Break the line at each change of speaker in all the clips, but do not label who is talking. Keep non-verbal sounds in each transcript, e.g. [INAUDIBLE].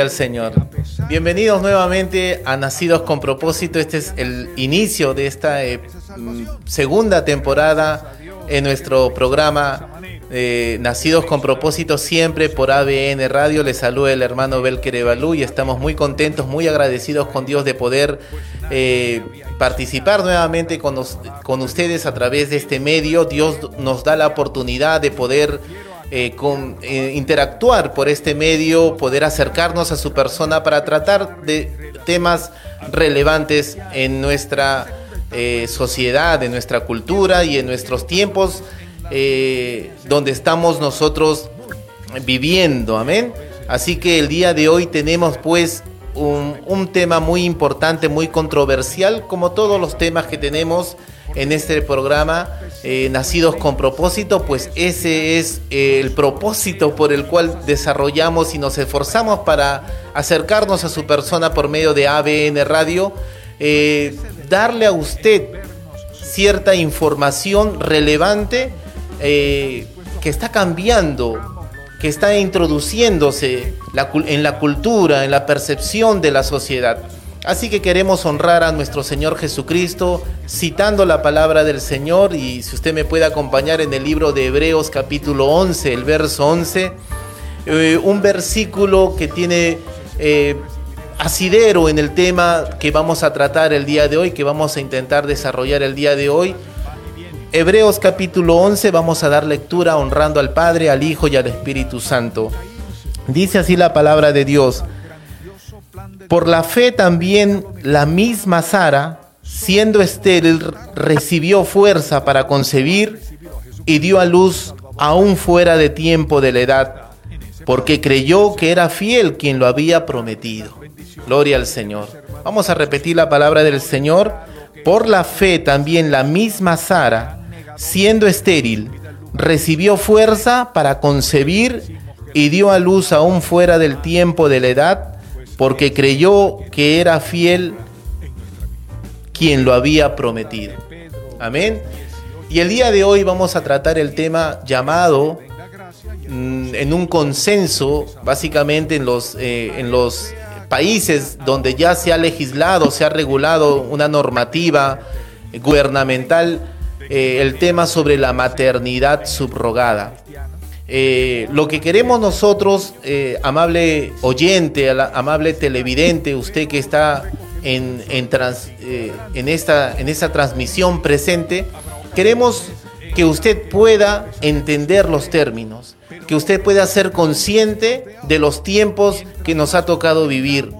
Al Señor. Bienvenidos nuevamente a Nacidos con propósito. Este es el inicio de esta eh, mm, segunda temporada en nuestro programa eh, Nacidos con propósito siempre por ABN Radio. Les saluda el hermano Belker Evalú y estamos muy contentos, muy agradecidos con Dios de poder eh, participar nuevamente con, con ustedes a través de este medio. Dios nos da la oportunidad de poder eh, con, interactuar por este medio, poder acercarnos a su persona para tratar de temas relevantes en nuestra sociedad, en nuestra cultura y en nuestros tiempos eh, donde estamos nosotros viviendo, amén. Así que el día de hoy tenemos pues un, tema muy importante, muy controversial, como todos los temas que tenemos en este programa, eh, Nacidos con propósito, pues ese es el propósito por el cual desarrollamos y nos esforzamos para acercarnos a su persona por medio de ABN Radio, eh, darle a usted cierta información relevante eh, que está cambiando, que está introduciéndose en la cultura, en la percepción de la sociedad. Así que queremos honrar a nuestro Señor Jesucristo citando la palabra del Señor y si usted me puede acompañar en el libro de Hebreos capítulo 11, el verso 11, eh, un versículo que tiene eh, asidero en el tema que vamos a tratar el día de hoy, que vamos a intentar desarrollar el día de hoy. Hebreos capítulo 11 vamos a dar lectura honrando al Padre, al Hijo y al Espíritu Santo. Dice así la palabra de Dios. Por la fe también la misma Sara, siendo estéril, recibió fuerza para concebir y dio a luz aún fuera de tiempo de la edad, porque creyó que era fiel quien lo había prometido. Gloria al Señor. Vamos a repetir la palabra del Señor. Por la fe también la misma Sara, siendo estéril, recibió fuerza para concebir y dio a luz aún fuera del tiempo de la edad, porque creyó que era fiel quien lo había prometido. Amén. Y el día de hoy vamos a tratar el tema llamado mm, en un consenso, básicamente en los, eh, en los países donde ya se ha legislado, se ha regulado una normativa gubernamental eh, el tema sobre la maternidad subrogada. Eh, lo que queremos nosotros, eh, amable oyente, amable televidente, usted que está en, en, esta, en esta transmisión presente, queremos que usted pueda entender los términos, que usted pueda ser consciente de los tiempos que nos ha tocado vivir.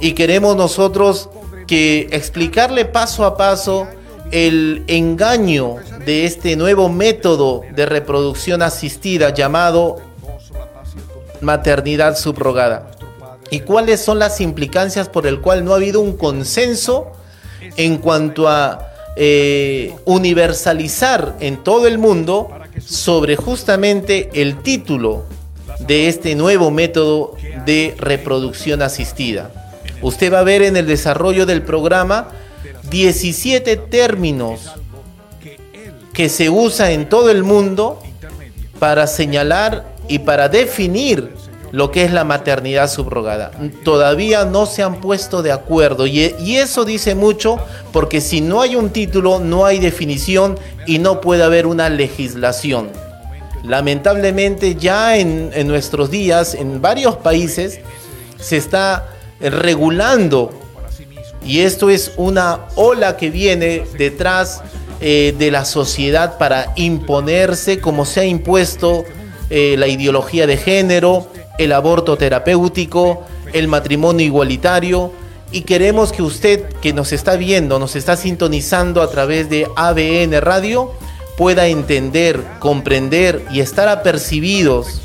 Y queremos nosotros que explicarle paso a paso el engaño de este nuevo método de reproducción asistida llamado maternidad subrogada. ¿Y cuáles son las implicancias por el cual no ha habido un consenso en cuanto a eh, universalizar en todo el mundo sobre justamente el título de este nuevo método de reproducción asistida? Usted va a ver en el desarrollo del programa 17 términos que se usa en todo el mundo para señalar y para definir lo que es la maternidad subrogada. Todavía no se han puesto de acuerdo y, eso dice mucho porque si no hay un título no hay definición y no puede haber una legislación. Lamentablemente ya en, en nuestros días en varios países se está regulando y esto es una ola que viene detrás eh, de la sociedad para imponerse como se ha impuesto eh, la ideología de género, el aborto terapéutico, el matrimonio igualitario. Y queremos que usted que nos está viendo, nos está sintonizando a través de ABN Radio, pueda entender, comprender y estar apercibidos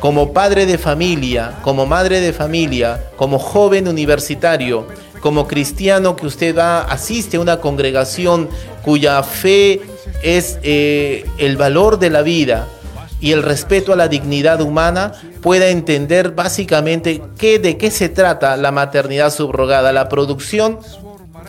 como padre de familia, como madre de familia, como joven universitario, como cristiano que usted va, asiste a una congregación cuya fe es eh, el valor de la vida y el respeto a la dignidad humana, pueda entender básicamente qué, de qué se trata la maternidad subrogada. La producción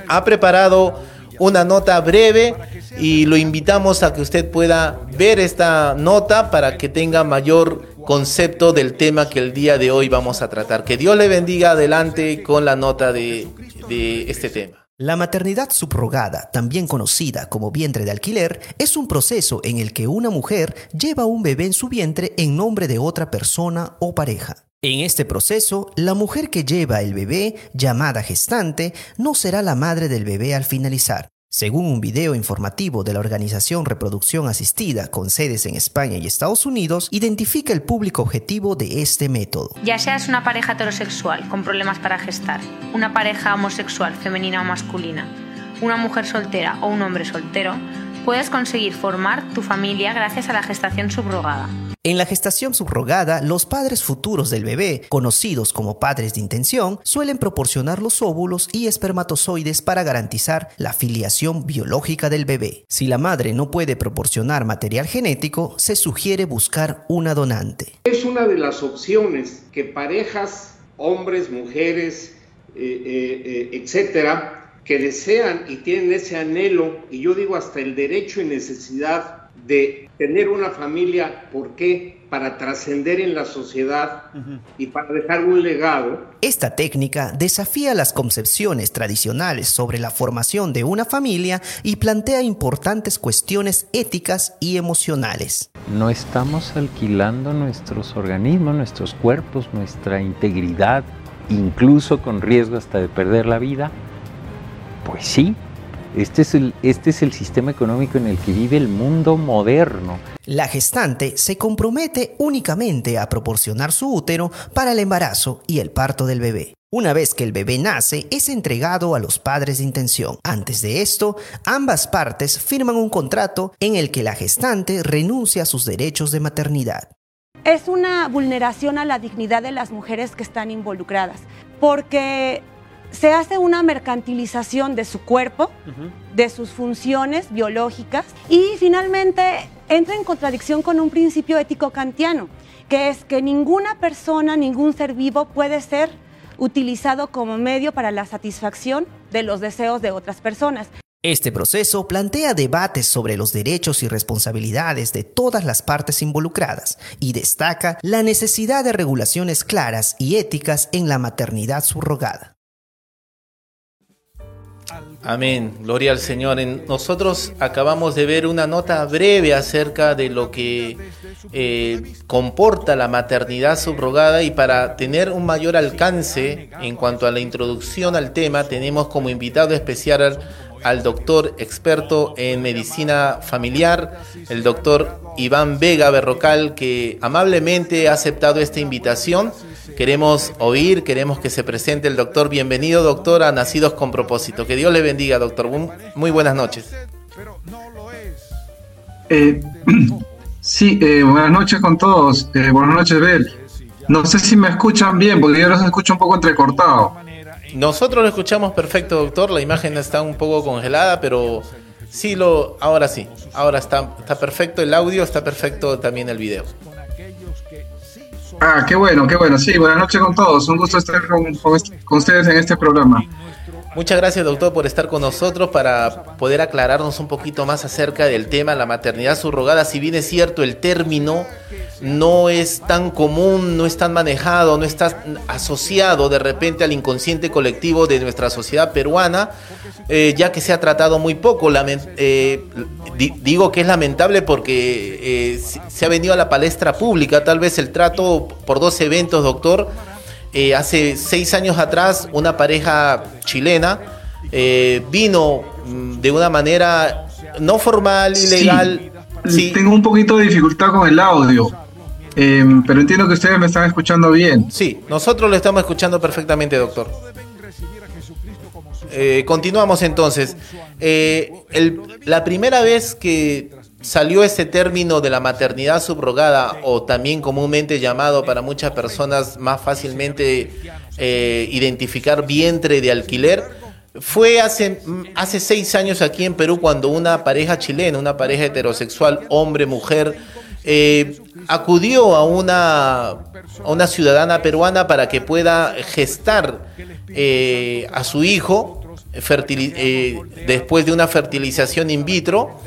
ha preparado una nota breve y lo invitamos a que usted pueda ver esta nota para que tenga mayor concepto del tema que el día de hoy vamos a tratar. Que Dios le bendiga adelante con la nota de, este tema.
La maternidad subrogada, también conocida como vientre de alquiler, es un proceso en el que una mujer lleva un bebé en su vientre en nombre de otra persona o pareja. En este proceso, la mujer que lleva el bebé, llamada gestante, no será la madre del bebé al finalizar, según un video informativo de la organización Reproducción Asistida con sedes en España y Estados Unidos, identifica el público objetivo de este método.
Ya seas una pareja heterosexual con problemas para gestar, una pareja homosexual femenina o masculina, una mujer soltera o un hombre soltero, puedes conseguir formar tu familia gracias a la gestación subrogada.
En la gestación subrogada, los padres futuros del bebé, conocidos como padres de intención, suelen proporcionar los óvulos y espermatozoides para garantizar la filiación biológica del bebé. Si la madre no puede proporcionar material genético, se sugiere buscar una donante.
Es una de las opciones que parejas, hombres, mujeres, eh, eh, eh, etcétera, que desean y tienen ese anhelo, y yo digo hasta el derecho y necesidad de tener una familia, ¿por qué? Para trascender en la sociedad y para dejar un legado.
Esta técnica desafía las concepciones tradicionales sobre la formación de una familia y plantea importantes cuestiones éticas y emocionales.
No estamos alquilando nuestros organismos, nuestros cuerpos, nuestra integridad, incluso con riesgo hasta de perder la vida. Pues sí, este es, el, este es el sistema económico en el que vive el mundo moderno.
La gestante se compromete únicamente a proporcionar su útero para el embarazo y el parto del bebé. Una vez que el bebé nace, es entregado a los padres de intención. Antes de esto, ambas partes firman un contrato en el que la gestante renuncia a sus derechos de maternidad.
Es una vulneración a la dignidad de las mujeres que están involucradas, porque se hace una mercantilización de su cuerpo, de sus funciones biológicas y finalmente entra en contradicción con un principio ético kantiano, que es que ninguna persona, ningún ser vivo puede ser utilizado como medio para la satisfacción de los deseos de otras personas.
Este proceso plantea debates sobre los derechos y responsabilidades de todas las partes involucradas y destaca la necesidad de regulaciones claras y éticas en la maternidad subrogada.
Amén, gloria al Señor. nosotros acabamos de ver una nota breve acerca de lo que eh, comporta la maternidad subrogada y para tener un mayor alcance en cuanto a la introducción al tema tenemos como invitado especial al, doctor experto en medicina familiar, el doctor Iván Vega Berrocal, que amablemente ha aceptado esta invitación Queremos oír, queremos que se presente el doctor. Bienvenido, doctor, a Nacidos con Propósito. Que Dios le bendiga, doctor. Muy buenas noches.
Eh, [CLEARS THROAT] sí, eh, buenas noches con todos. Eh, buenas noches, Bel. No sé si me escuchan bien, porque yo los escucho un poco entrecortado.
Nosotros lo escuchamos perfecto, doctor. La imagen está un poco congelada, pero sí lo, ahora sí, ahora está, está perfecto el audio, está perfecto también el video.
Ah, qué bueno, qué bueno. Sí, buenas noches con todos. Un gusto estar con, ustedes en este programa.
Muchas gracias, doctor, por estar con nosotros para poder aclararnos un poquito más acerca del tema la maternidad subrogada. Si bien es cierto, el término no es tan común, no es tan manejado, no está asociado de repente al inconsciente colectivo de nuestra sociedad peruana, eh, ya que se ha tratado muy poco. Eh, digo que es lamentable porque eh, se ha venido a la palestra pública, tal vez el trato por dos eventos, doctor eh, hace seis años atrás una pareja chilena eh, vino mm, de una manera no formal, ilegal.
Sí, Tengo un poquito de dificultad con el audio, em, pero entiendo que ustedes me están escuchando bien.
Sí, nosotros lo estamos escuchando perfectamente, doctor. Eh, continuamos entonces. la primera vez que salió ese término de la maternidad subrogada o también comúnmente llamado para muchas personas más fácilmente eh, identificar vientre de alquiler. Fue hace, hace seis años aquí en Perú cuando una pareja chilena, una pareja heterosexual, hombre-mujer, eh, acudió a una, a una ciudadana peruana para que pueda gestar eh, a su hijo después de una fertilización in vitro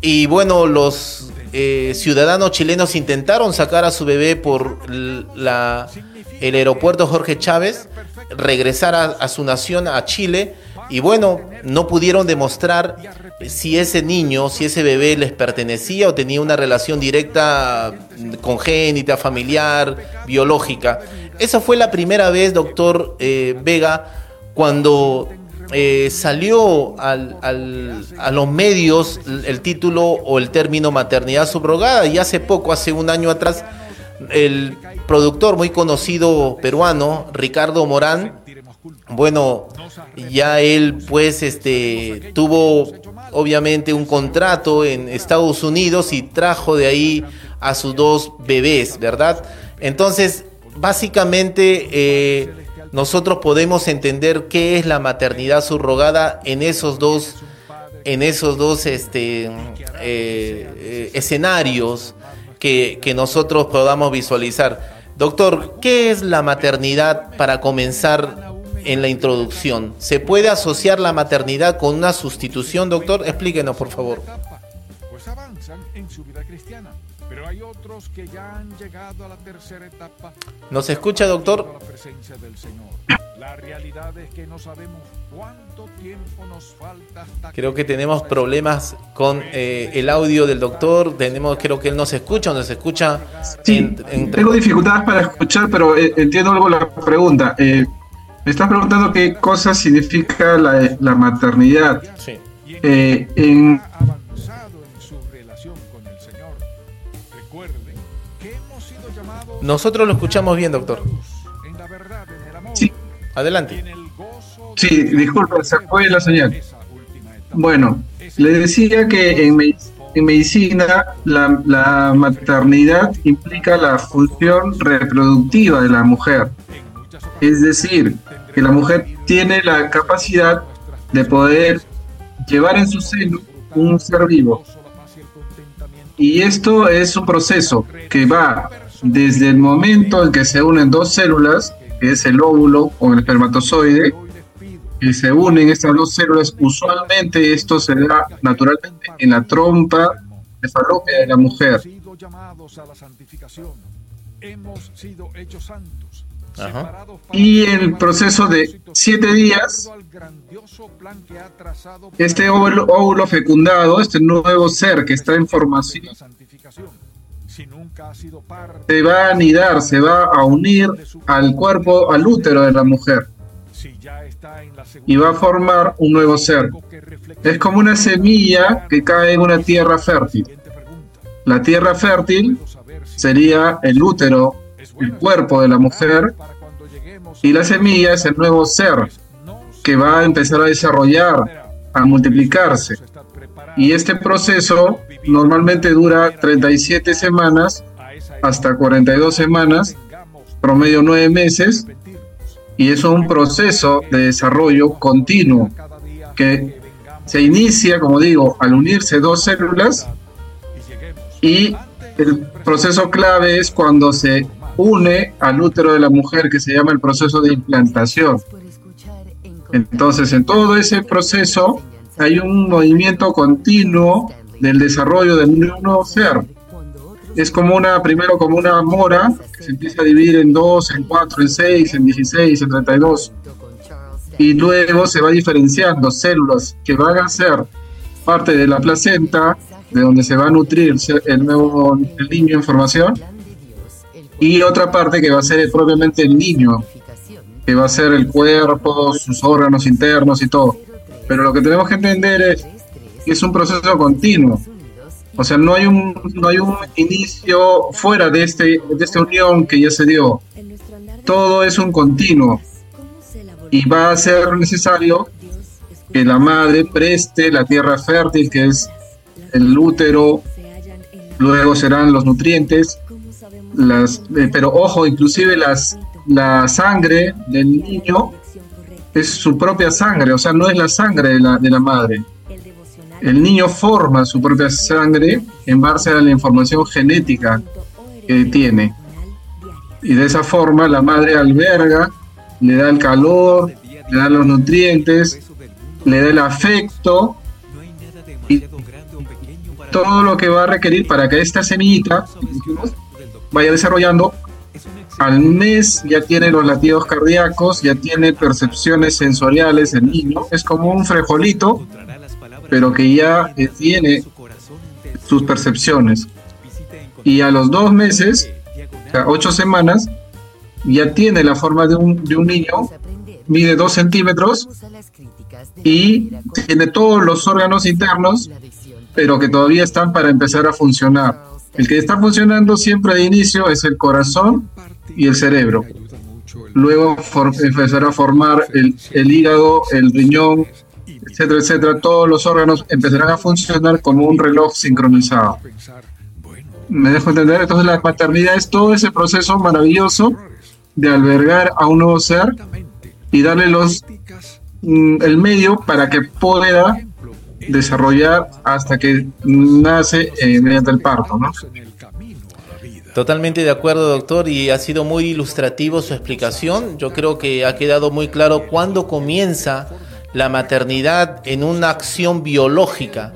y bueno, los eh, ciudadanos chilenos intentaron sacar a su bebé por el aeropuerto Jorge Chávez, regresar a, su nación, a Chile, y bueno, no pudieron demostrar si ese niño, si ese bebé les pertenecía o tenía una relación directa congénita, familiar, biológica. Esa fue la primera vez, doctor eh, Vega, cuando eh, salió a los medios el título o el término maternidad subrogada y hace poco, hace un año atrás, el productor muy conocido peruano, Ricardo Morán, bueno, ya él pues este tuvo obviamente un contrato en Estados Unidos y trajo de ahí a sus dos bebés, ¿verdad? Entonces, básicamente eh, nosotros podemos entender qué es la maternidad subrogada en esos dos en esos dos este, eh, eh, escenarios que, que nosotros podamos visualizar. Doctor, ¿qué es la maternidad para comenzar en la introducción? ¿Se puede asociar la maternidad con una sustitución, doctor? Explíquenos, por favor. Pues avanzan en su vida cristiana pero hay otros que ya han llegado a la tercera etapa. ¿Nos escucha, doctor? La presencia del Señor. La realidad es que no sabemos cuánto tiempo nos falta hasta Creo que tenemos problemas con eh, el audio del doctor. Tenemos, creo que él no se escucha o no se escucha.
Sí, tengo dificultades para escuchar, pero eh, entiendo algo la pregunta. Eh, me estás preguntando qué cosa significa la, la maternidad. Sí. en
Nosotros lo escuchamos bien, doctor.
Sí.
Adelante.
Sí, disculpa, se fue la señal. Bueno, le decía que en, medicina la, la, maternidad implica la función reproductiva de la mujer. Es decir, que la mujer tiene la capacidad de poder llevar en su seno un ser vivo. Y esto es un proceso que va desde el momento en que se unen dos células, que es el óvulo o el espermatozoide, que se unen estas dos células, usualmente esto se da naturalmente en la trompa de falopia de la mujer. Y el proceso de siete días, este óvulo, óvulo fecundado, este nuevo ser que está en formación, se va a anidar, se va a unir al cuerpo, al útero de la mujer. Y va a formar un nuevo ser. Es como una semilla que cae en una tierra fértil. La tierra fértil sería el útero, el cuerpo de la mujer, y la semilla es el nuevo ser que va a empezar a desarrollar, a multiplicarse. Y este proceso normalmente dura 37 semanas hasta 42 semanas, promedio 9 meses, y es un proceso de desarrollo continuo que se inicia, como digo, al unirse dos células y el proceso clave es cuando se une al útero de la mujer, que se llama el proceso de implantación. Entonces, en todo ese proceso hay un movimiento continuo del desarrollo de un nuevo ser. Es como una, primero como una mora, que se empieza a dividir en dos, en cuatro, en seis, en 16, en 32. Y luego se va diferenciando células que van a ser parte de la placenta, de donde se va a nutrir el nuevo el niño en formación, y otra parte que va a ser propiamente el niño, que va a ser el cuerpo, sus órganos internos y todo. Pero lo que tenemos que entender es es un proceso continuo. O sea, no hay un, no hay un inicio fuera de, este, de esta unión que ya se dio. Todo es un continuo. Y va a ser necesario que la madre preste la tierra fértil, que es el útero, luego serán los nutrientes, eh, pero ojo, inclusive las, la sangre del niño es su propia sangre, o sea, no es la sangre de la, de la madre. El niño forma su propia sangre en base a la información genética que tiene. Y de esa forma la madre alberga, le da el calor, le da los nutrientes, le da el afecto y, todo lo que va a requerir para que esta semillita vaya desarrollando. Al mes ya tiene los latidos cardíacos, ya tiene percepciones sensoriales el niño. Es como un frejolito, pero que ya tiene sus percepciones. Y a los dos meses, ocho semanas, ya tiene la forma de un, de un niño, mide dos centímetros y tiene todos los órganos internos, pero que todavía están para empezar a funcionar. El que está funcionando siempre de inicio es el corazón y el cerebro. Luego empezará a formar el, el hígado, el riñón, etcétera, etcétera. Todos los órganos empezarán a funcionar como un reloj sincronizado. ¿Me dejo entender? Entonces la paternidad es todo ese proceso maravilloso de albergar a un nuevo ser y darle los mm, el medio para que pueda desarrollar hasta que nace eh, mediante el parto, ¿no?
Totalmente de acuerdo, doctor, y ha sido muy ilustrativo su explicación. Yo creo que ha quedado muy claro cuándo comienza la maternidad en una acción biológica.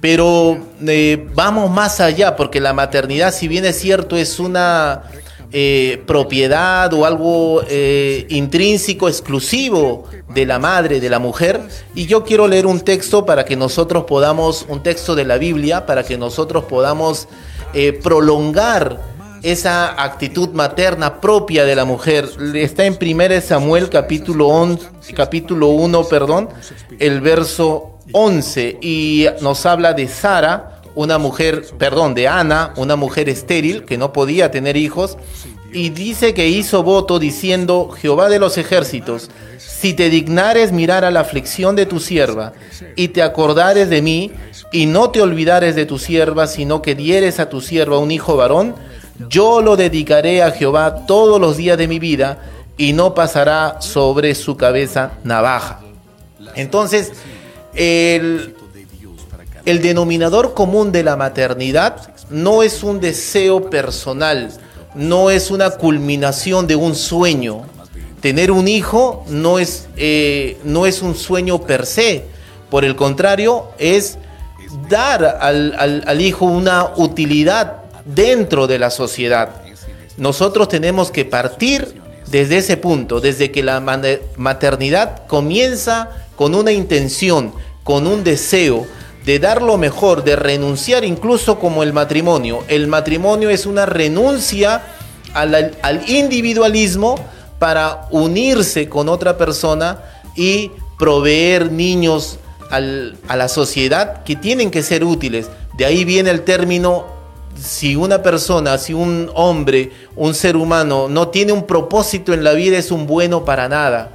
Pero eh, vamos más allá, porque la maternidad, si bien es cierto, es una eh, propiedad o algo eh, intrínseco, exclusivo de la madre, de la mujer. Y yo quiero leer un texto para que nosotros podamos, un texto de la Biblia, para que nosotros podamos prolongar esa actitud materna propia de la mujer. Está en 1 Samuel capítulo, 11, capítulo 1, perdón, el verso 11 y nos habla de Sara, una mujer, perdón, de Ana, una mujer estéril que no podía tener hijos y dice que hizo voto diciendo, Jehová de los ejércitos, si te dignares mirar a la aflicción de tu sierva y te acordares de mí y no te olvidares de tu sierva, sino que dieres a tu sierva un hijo varón, yo lo dedicaré a Jehová todos los días de mi vida y no pasará sobre su cabeza navaja. Entonces, el, denominador común de la maternidad no es un deseo personal, no es una culminación de un sueño. Tener un hijo no es, eh, no es un sueño per se, por el contrario, es dar al, al hijo una utilidad dentro de la sociedad. Nosotros tenemos que partir desde ese punto, desde que la maternidad comienza con una intención, con un deseo de dar lo mejor, de renunciar incluso como el matrimonio. El matrimonio es una renuncia al, individualismo para unirse con otra persona y proveer niños a la sociedad que tienen que ser útiles. De ahí viene el término si una persona, si un hombre, un ser humano no tiene un propósito en la vida, es un bueno para nada.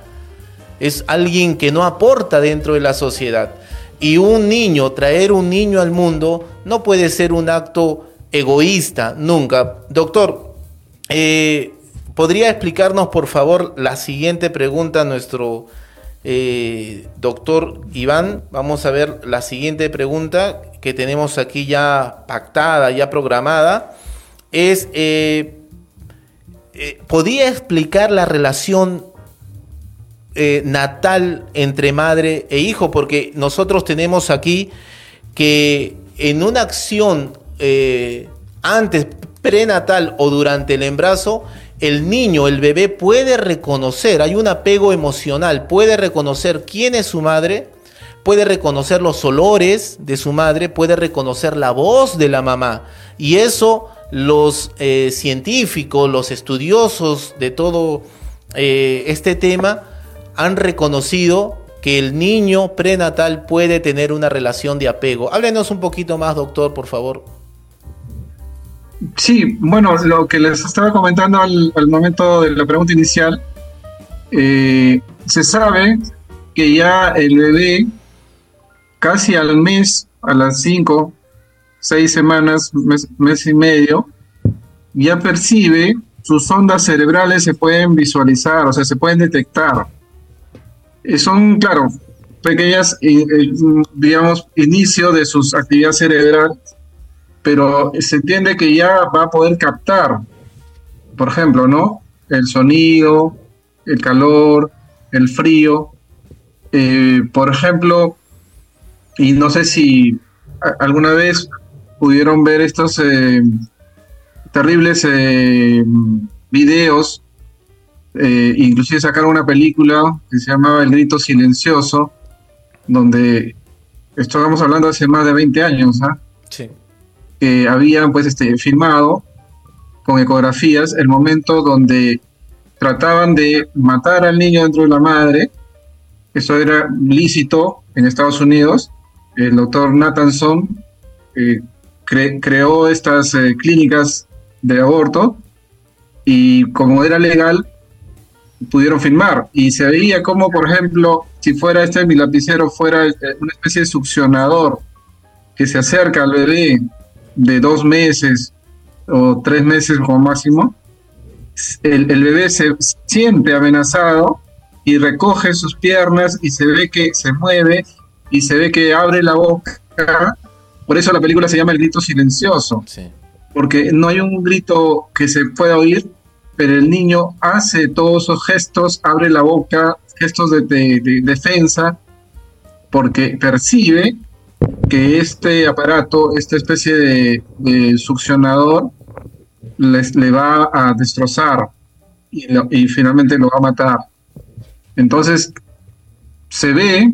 Es alguien que no aporta dentro de la sociedad. Y un niño, traer un niño al mundo, no puede ser un acto egoísta, nunca. Doctor, eh, ¿podría explicarnos por favor la siguiente pregunta nuestro eh, doctor Iván? Vamos a ver la siguiente pregunta que tenemos aquí ya pactada, ya programada, es, eh, eh, ¿podía explicar la relación eh, natal entre madre e hijo? Porque nosotros tenemos aquí que en una acción antes, prenatal o durante el embarazo, el niño, el bebé puede reconocer, hay un apego emocional, puede reconocer quién es su madre, puede reconocer los olores de su madre, puede reconocer la voz de la mamá. Y eso los eh, científicos, los estudiosos de todo eh, este tema han reconocido que el niño prenatal puede tener una relación de apego. Háblenos un poquito más, doctor, por favor.
Sí, bueno, lo que les estaba comentando al, momento de la pregunta inicial, eh, se sabe que ya el bebé casi al mes, a las cinco, seis semanas, mes, y medio, ya percibe, sus ondas cerebrales se pueden visualizar, o sea, se pueden detectar. Eh, son, claro, pequeñas, eh, eh, digamos, inicio de sus actividades cerebrales, pero se entiende que ya va a poder captar, por ejemplo, ¿no? El sonido, el calor, el frío. por ejemplo, y no sé si alguna vez pudieron ver estos eh, terribles eh, videos, eh, inclusive sacaron una película que se llamaba El Grito Silencioso, donde estamos hablando hace más de 20 años, ¿ah? que habían pues este, filmado con ecografías el momento donde trataban de matar al niño dentro de la madre, eso era lícito en Estados Unidos, el doctor Nathanson eh, creó estas eh, clínicas de aborto y como era legal, pudieron filmar. Y se veía como, por ejemplo, si fuera este mi lapicero, fuera eh, una especie de succionador que se acerca al bebé de dos meses o tres meses como máximo, el bebé se siente amenazado y recoge sus piernas y se ve que se mueve y se ve que abre la boca. Por eso la película se llama El grito silencioso. Porque no hay un grito que se pueda oír, pero el niño hace todos esos gestos, abre la boca, gestos de, defensa, porque percibe que este aparato, esta especie de, succionador, le va a destrozar y, y finalmente lo va a matar. Entonces, se ve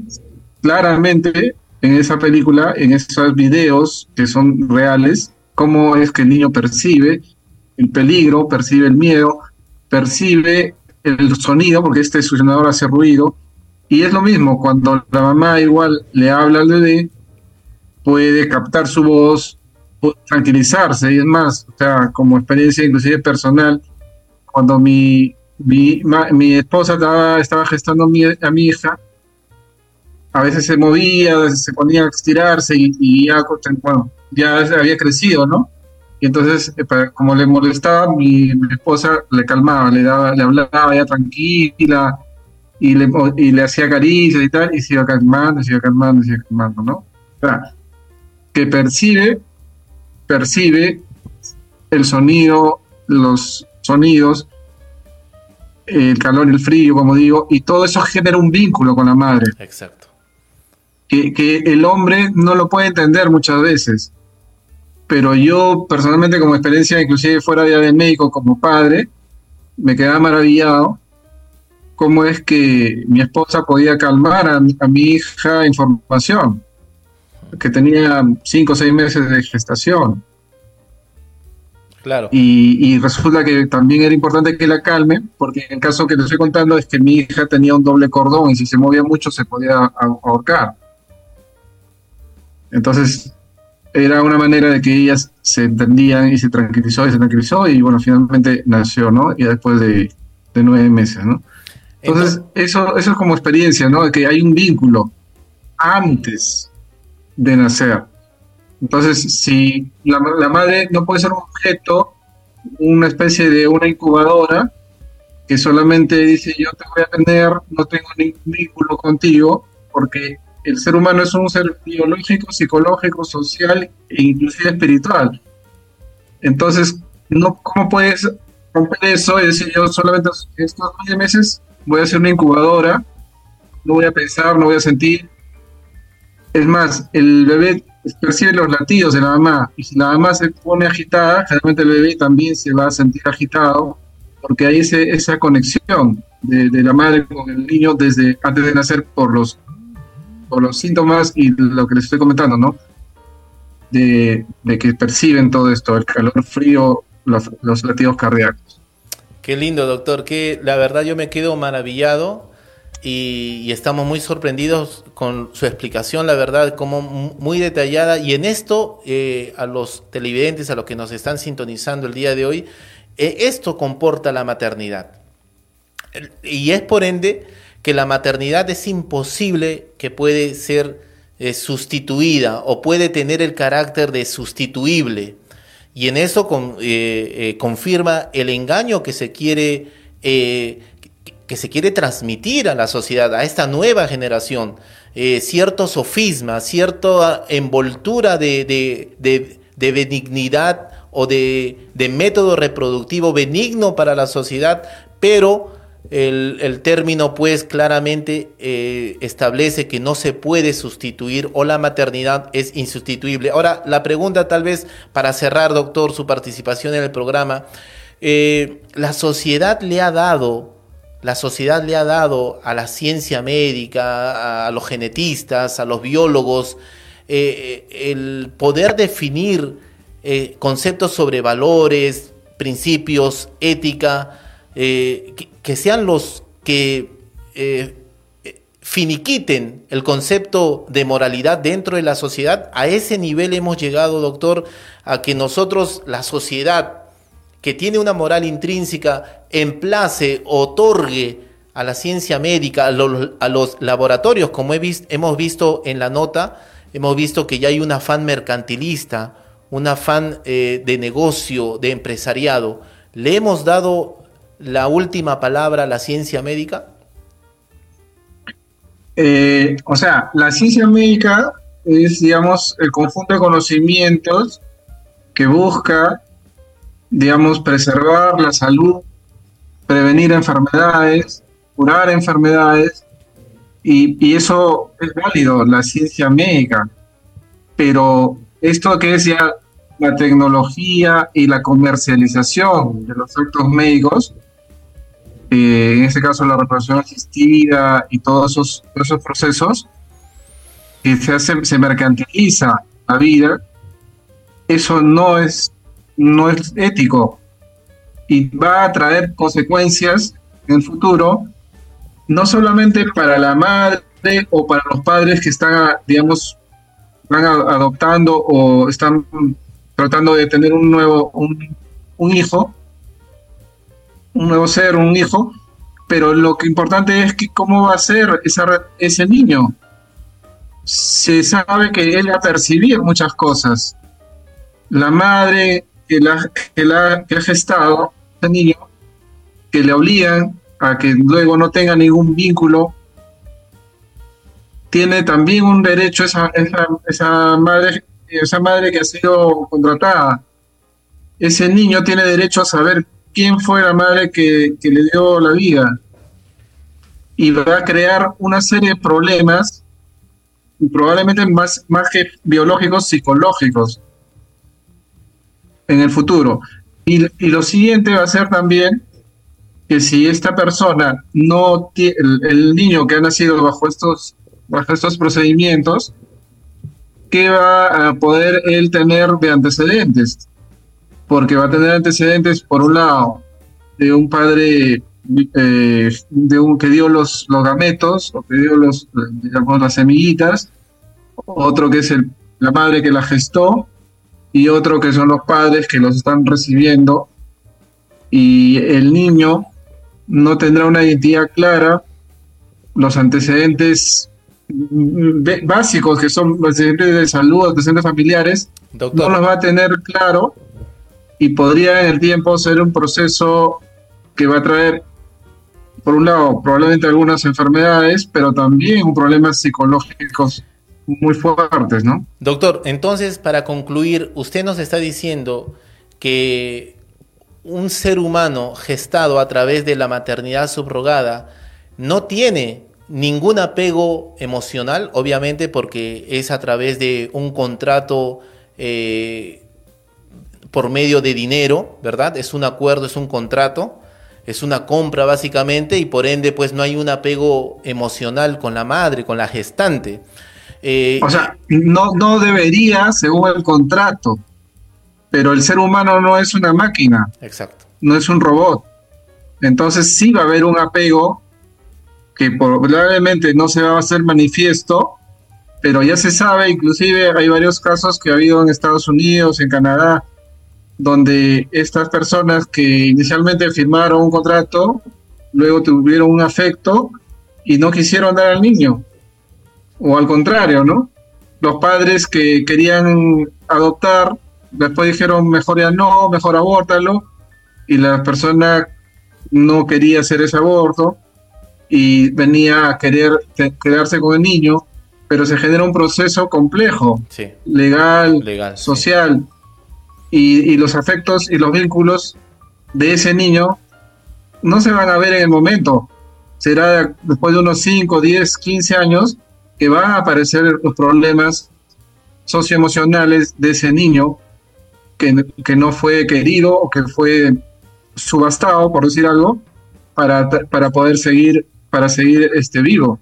claramente en esa película, en esos videos que son reales, cómo es que el niño percibe el peligro, percibe el miedo, percibe el sonido, porque este succionador hace ruido, y es lo mismo, cuando la mamá igual le habla al bebé, puede captar su voz, puede tranquilizarse, y es más, o sea, como experiencia inclusive personal, cuando mi, mi, mi esposa estaba, gestando a mi hija, a veces se movía, a veces se ponía a estirarse y, ya, bueno, ya había crecido, ¿no? Y entonces, eh, como le molestaba, mi, esposa le calmaba, le daba, le hablaba ya tranquila y le, y le hacía caricias y tal, y se iba calmando, se iba calmando, se iba calmando, ¿no? O sea, que percibe, percibe el sonido, los sonidos, el calor el frío, como digo, y todo eso genera un vínculo con la madre.
Exacto
que, el hombre no lo puede entender muchas veces. Pero yo personalmente como experiencia, inclusive fuera de médico como padre, me quedaba maravillado cómo es que mi esposa podía calmar a, mi hija información, que tenía cinco o seis meses de gestación.
Claro.
Y, y, resulta que también era importante que la calme, porque en el caso que te estoy contando es que mi hija tenía un doble cordón y si se movía mucho se podía ahorcar. Entonces, era una manera de que ellas se entendían y se tranquilizó y se tranquilizó y bueno, finalmente nació, ¿no? Y después de, nueve meses, ¿no? Entonces, eso, eso es como experiencia, ¿no? De que hay un vínculo antes de nacer. Entonces, si la, la madre no puede ser un objeto, una especie de una incubadora, que solamente dice yo te voy a tener, no tengo ningún vínculo contigo, porque el ser humano es un ser biológico, psicológico, social e inclusive espiritual. Entonces, no, ¿cómo puedes romper eso y decir yo solamente estos nueve meses voy a hacer una incubadora, no voy a pensar, no voy a sentir? Es más, el bebé percibe los latidos de la mamá y si la mamá se pone agitada, generalmente el bebé también se va a sentir agitado porque hay ese, esa conexión de, de la madre con el niño desde antes de nacer por los los síntomas y lo que les estoy comentando, ¿no? De, que perciben todo esto, el calor frío, los, los latidos cardíacos.
Qué lindo, doctor, que la verdad yo me quedo maravillado y, estamos muy sorprendidos con su explicación, la verdad, como muy detallada. Y en esto, eh, a los televidentes, a los que nos están sintonizando el día de hoy, eh, esto comporta la maternidad. Y es por ende que la maternidad es imposible que puede ser eh, sustituida o puede tener el carácter de sustituible. Y en eso eh, eh, confirma el engaño que se quiere que se quiere transmitir a la sociedad, a esta nueva generación, cierto sofisma, cierta envoltura de, de benignidad o de, método reproductivo benigno para la sociedad, pero el, término pues claramente eh, establece que no se puede sustituir o la maternidad es insustituible. Ahora, la pregunta tal vez para cerrar, doctor, su participación en el programa, eh, la sociedad le ha dado, la sociedad le ha dado a la ciencia médica, a, los genetistas, a los biólogos, eh, el poder definir conceptos sobre valores, principios, ética, que sean los que eh, finiquiten el concepto de moralidad dentro de la sociedad. A ese nivel hemos llegado, doctor, a que nosotros, la sociedad que tiene una moral intrínseca, emplace, otorgue a la ciencia médica, a los, laboratorios, como hemos visto en la nota, hemos visto que ya hay un afán mercantilista, un afán eh, de negocio, de empresariado. Le hemos dado la última palabra la ciencia médica?
Eh, o sea, la ciencia médica es, digamos, el conjunto de conocimientos que busca, digamos, preservar la salud, prevenir enfermedades, curar enfermedades, y, y eso es válido, la ciencia médica. Pero esto que es ya la tecnología y la comercialización de los actos médicos, eh, en este caso la reproducción asistida y todos esos, esos procesos, que se, hace, se mercantiliza la vida, eso no es, no es ético y va a traer consecuencias en el futuro, no solamente para la madre o para los padres que están, digamos, van adoptando o están tratando de tener un nuevo, un, un hijo, un nuevo ser, un hijo, pero lo que importante es que cómo va a ser esa, ese niño. Se sabe que él va a percibir muchas cosas. La madre que, la, que, la, que ha gestado ese niño, que le obligan a que luego no tenga ningún vínculo, tiene también un derecho esa, esa, esa madre esa madre que ha sido contratada. Ese niño tiene derecho a saber quién fue la madre que, le dio la vida. Y va a crear una serie de problemas, probablemente más, más que biológicos, psicológicos, en el futuro. Y, lo siguiente va a ser también que si esta persona no tiene, el, niño que ha nacido bajo estos, bajo estos procedimientos, ¿qué va a poder él tener de antecedentes? Porque va a tener antecedentes, por un lado, de un padre eh, de un, que dio los, los gametos, o que dio los, digamos, las semillitas, otro que es el, la madre que la gestó, y otro que son los padres que los están recibiendo, y el niño no tendrá una identidad clara, los antecedentes básicos que son antecedentes de salud, antecedentes familiares, no los va a tener claro y podría en el tiempo ser un proceso que va a traer, por un lado, probablemente algunas enfermedades, pero también problemas psicológicos muy fuertes, ¿no?
Doctor, entonces, para concluir, usted nos está diciendo que un ser humano gestado a través de la maternidad subrogada no tiene ningún apego emocional, obviamente porque es a través de un contrato eh, por medio de dinero, ¿verdad? Es un acuerdo, es un contrato, es una compra básicamente y por ende pues no hay un apego emocional con la madre, con la gestante.
Eh, o sea, no, no debería según el contrato, pero el ser humano no es una máquina.
Exacto.
No es un robot. Entonces sí va a haber un apego que probablemente no se va a hacer manifiesto, pero ya se sabe, inclusive hay varios casos que ha habido en Estados Unidos, en Canadá, donde estas personas que inicialmente firmaron un contrato, luego tuvieron un afecto y no quisieron dar al niño. O al contrario, ¿no? Los padres que querían adoptar, después dijeron, mejor ya no, mejor abórtalo, y la persona no quería hacer ese aborto y venía a querer quedarse con el niño, pero se genera un proceso complejo, legal, legal, social y, los afectos y los vínculos de ese niño no se van a ver en el momento. Será después de unos 5, 10, 15 años que van a aparecer los problemas socioemocionales de ese niño que, que no fue querido o que fue subastado, por decir algo, para, para poder seguir, para seguir este, vivo.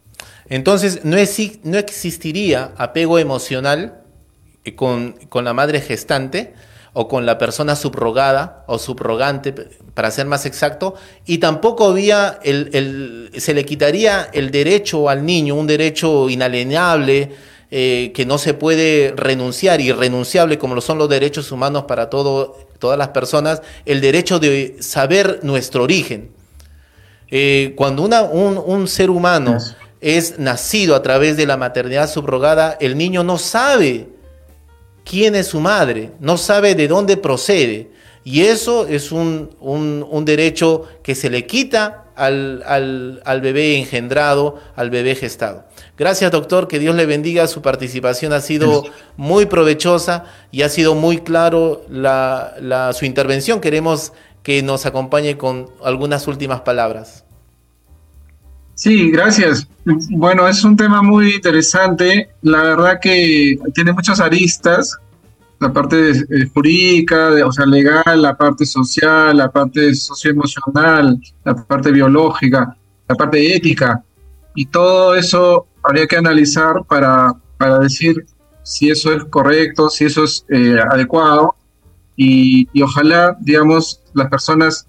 Entonces, no, no existiría apego emocional eh, con, con, la madre gestante o con la persona subrogada o subrogante, para ser más exacto, y tampoco había el, el, se le quitaría el derecho al niño, un derecho inalienable, eh, que no se puede renunciar, irrenunciable como lo son los derechos humanos para todo, todas las personas, el derecho de saber nuestro origen. Eh, cuando una, un, un, ser humano es nacido a través de la maternidad subrogada, el niño no sabe quién es su madre, no sabe de dónde procede. Y eso es un, un, un derecho que se le quita al, al, al, bebé engendrado, al bebé gestado. Gracias, doctor, que Dios le bendiga. Su participación ha sido muy provechosa y ha sido muy claro la, la, su intervención. Queremos que nos acompañe con algunas últimas palabras.
Sí, gracias. Bueno, es un tema muy interesante. La verdad que tiene muchas aristas, la parte eh, jurídica, o sea, legal, la parte social, la parte socioemocional, la parte biológica, la parte ética. Y todo eso habría que analizar para, para decir si eso es correcto, si eso es eh, adecuado. Y, y ojalá, digamos, las personas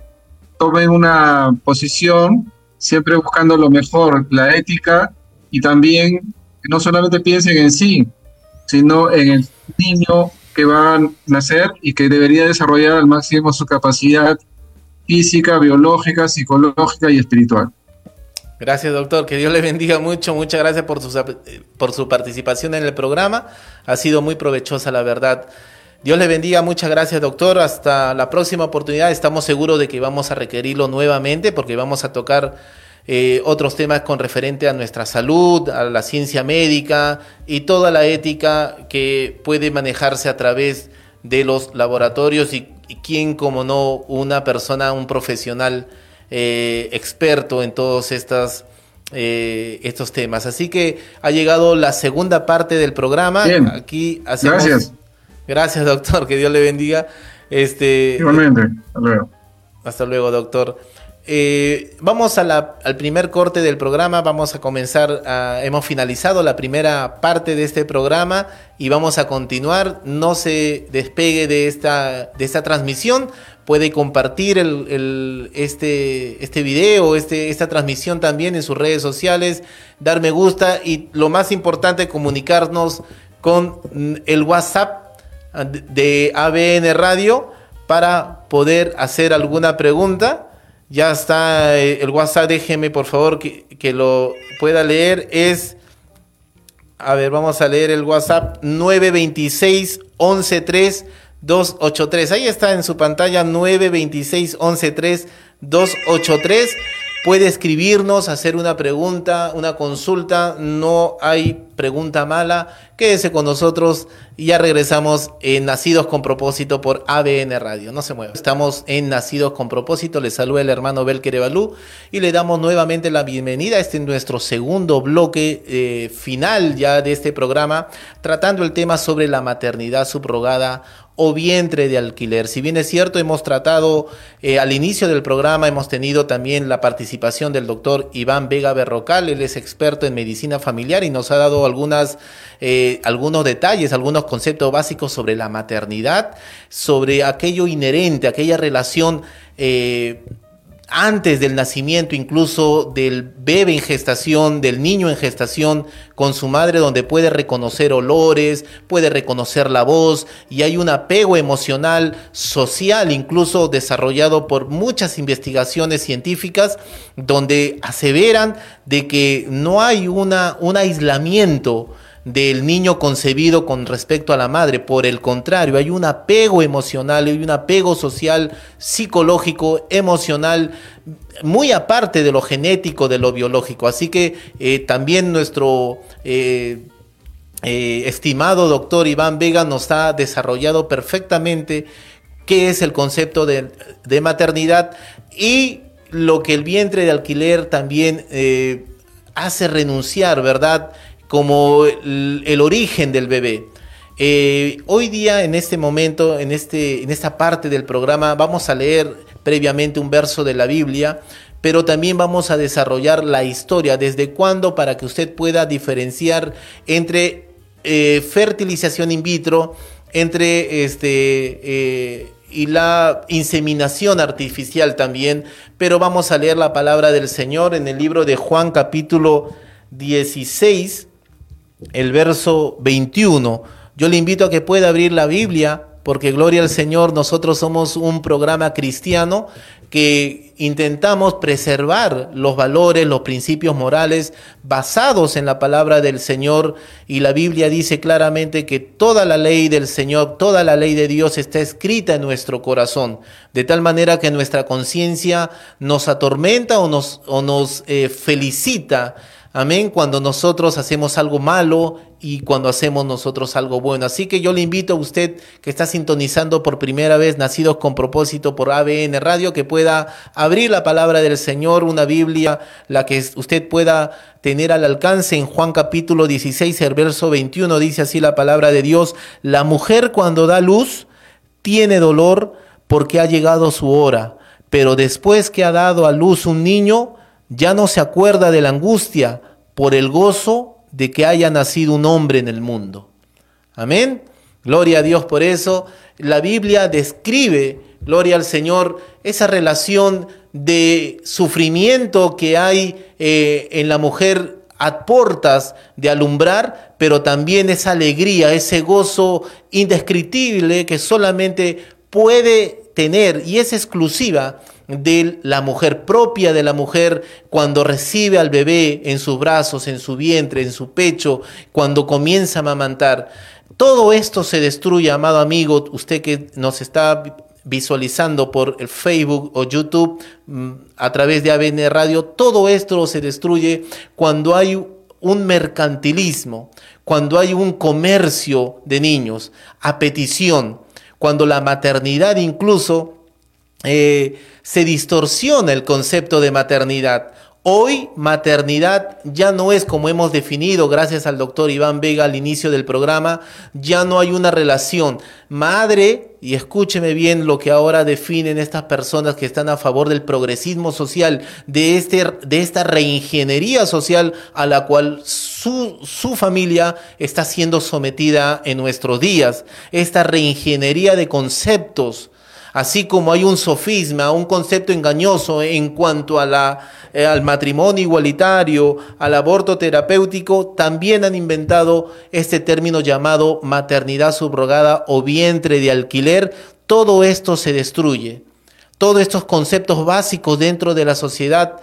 tomen una posición siempre buscando lo mejor, la ética y también no solamente piensen en sí, sino en el niño que va a nacer y que debería desarrollar al máximo su capacidad física, biológica, psicológica y espiritual.
Gracias, doctor. Que Dios le bendiga mucho. Muchas gracias por su, por su participación en el programa. Ha sido muy provechosa, la verdad. Dios le bendiga, muchas gracias doctor. Hasta la próxima oportunidad. Estamos seguros de que vamos a requerirlo nuevamente porque vamos a tocar eh, otros temas con referente a nuestra salud, a la ciencia médica y toda la ética que puede manejarse a través de los laboratorios y, y quién como no una persona, un profesional eh, experto en todos estas, eh, estos temas. Así que ha llegado la segunda parte del programa.
Bien.
Aquí hacemos...
Gracias.
Gracias, doctor. Que Dios le bendiga. Este,
Igualmente. Hasta luego.
Hasta luego, doctor. Eh, vamos a la, al primer corte del programa. Vamos a comenzar. A, hemos finalizado la primera parte de este programa y vamos a continuar. No se despegue de esta, de esta transmisión. Puede compartir el, el, este, este video, este, esta transmisión también en sus redes sociales, dar me gusta y lo más importante, comunicarnos con el WhatsApp de ABN Radio para poder hacer alguna pregunta. Ya está el WhatsApp, déjeme por favor que, que, lo pueda leer. Es, a ver, vamos a leer el WhatsApp 926 113 283. Ahí está en su pantalla 926 113 283 puede escribirnos, hacer una pregunta, una consulta, no hay pregunta mala, quédese con nosotros. Y ya regresamos en Nacidos con Propósito por ABN Radio, no se mueva. Estamos en Nacidos con Propósito, le saluda el hermano Belker Evalú y le damos nuevamente la bienvenida este nuestro segundo bloque eh, final ya de este programa, tratando el tema sobre la maternidad subrogada o vientre de alquiler. Si bien es cierto, hemos tratado eh, al inicio del programa, hemos tenido también la participación del doctor Iván Vega Berrocal, él es experto en medicina familiar y nos ha dado algunas, eh, algunos detalles, algunos conceptos básicos sobre la maternidad, sobre aquello inherente, aquella relación eh, antes del nacimiento, incluso del bebé en gestación, del niño en gestación con su madre, donde puede reconocer olores, puede reconocer la voz y hay un apego emocional, social, incluso desarrollado por muchas investigaciones científicas, donde aseveran de que no hay una, un aislamiento del niño concebido con respecto a la madre. Por el contrario, hay un apego emocional, hay un apego social, psicológico, emocional, muy aparte de lo genético, de lo biológico. Así que eh, también nuestro... Eh, eh, estimado doctor Iván Vega nos ha desarrollado perfectamente qué es el concepto de, de maternidad y lo que el vientre de alquiler también hace renunciar, ¿verdad? Como el, origen del bebé. Eh, hoy día, en este momento, en, este, en esta parte del programa, vamos a leer previamente un verso de la Biblia, pero también vamos a desarrollar la historia, desde cuándo, para que usted pueda diferenciar entre eh, fertilización in vitro, entre este, y la inseminación artificial también, pero vamos a leer la palabra del Señor en el libro de Juan capítulo 16, el verso 21. Yo le invito a que pueda abrir la Biblia, porque gloria al Señor, nosotros somos un programa cristiano que intentamos preservar los valores, los principios morales basados en la palabra del Señor y la Biblia dice claramente que toda la ley del Señor, toda la ley de Dios está escrita en nuestro corazón, de tal manera que nuestra conciencia nos atormenta o nos, o nos eh, felicita Amén. Cuando nosotros hacemos algo malo y cuando hacemos nosotros algo bueno. Así que yo le invito a usted que está sintonizando por primera vez Nacidos con propósito por ABN Radio que pueda abrir la palabra del Señor, una Biblia, la que usted pueda tener al alcance en Juan capítulo 16, el verso 21 dice así la palabra de Dios, la mujer cuando da luz tiene dolor porque ha llegado su hora, pero después que ha dado a luz un niño, ya no se acuerda de la angustia por el gozo de que haya nacido un hombre en el mundo. Amén. Gloria a Dios por eso. La Biblia describe, gloria al Señor, esa relación de sufrimiento que hay eh, en la mujer a portas de alumbrar, pero también esa alegría, ese gozo indescriptible que solamente puede tener y es exclusiva de la mujer, propia de la mujer cuando recibe al bebé en sus brazos, en su vientre, en su pecho, cuando comienza a amamantar. Todo esto se destruye, amado amigo, usted que nos está visualizando por el Facebook o YouTube mm, a través de ABN Radio, todo esto se destruye cuando hay un mercantilismo, cuando hay un comercio de niños a petición, cuando la maternidad incluso eh, se distorsiona el concepto de maternidad. Hoy maternidad ya no es como hemos definido, gracias al doctor Iván Vega al inicio del programa, ya no hay una relación madre, y escúcheme bien lo que ahora definen estas personas que están a favor del progresismo social, de, este, de esta reingeniería social a la cual su, su familia está siendo sometida en nuestros días, esta reingeniería de conceptos Así como hay un sofisma, un concepto engañoso en cuanto a la, eh, al matrimonio igualitario, al aborto terapéutico, también han inventado este término llamado maternidad subrogada o vientre de alquiler. Todo esto se destruye. Todos estos conceptos básicos dentro de la sociedad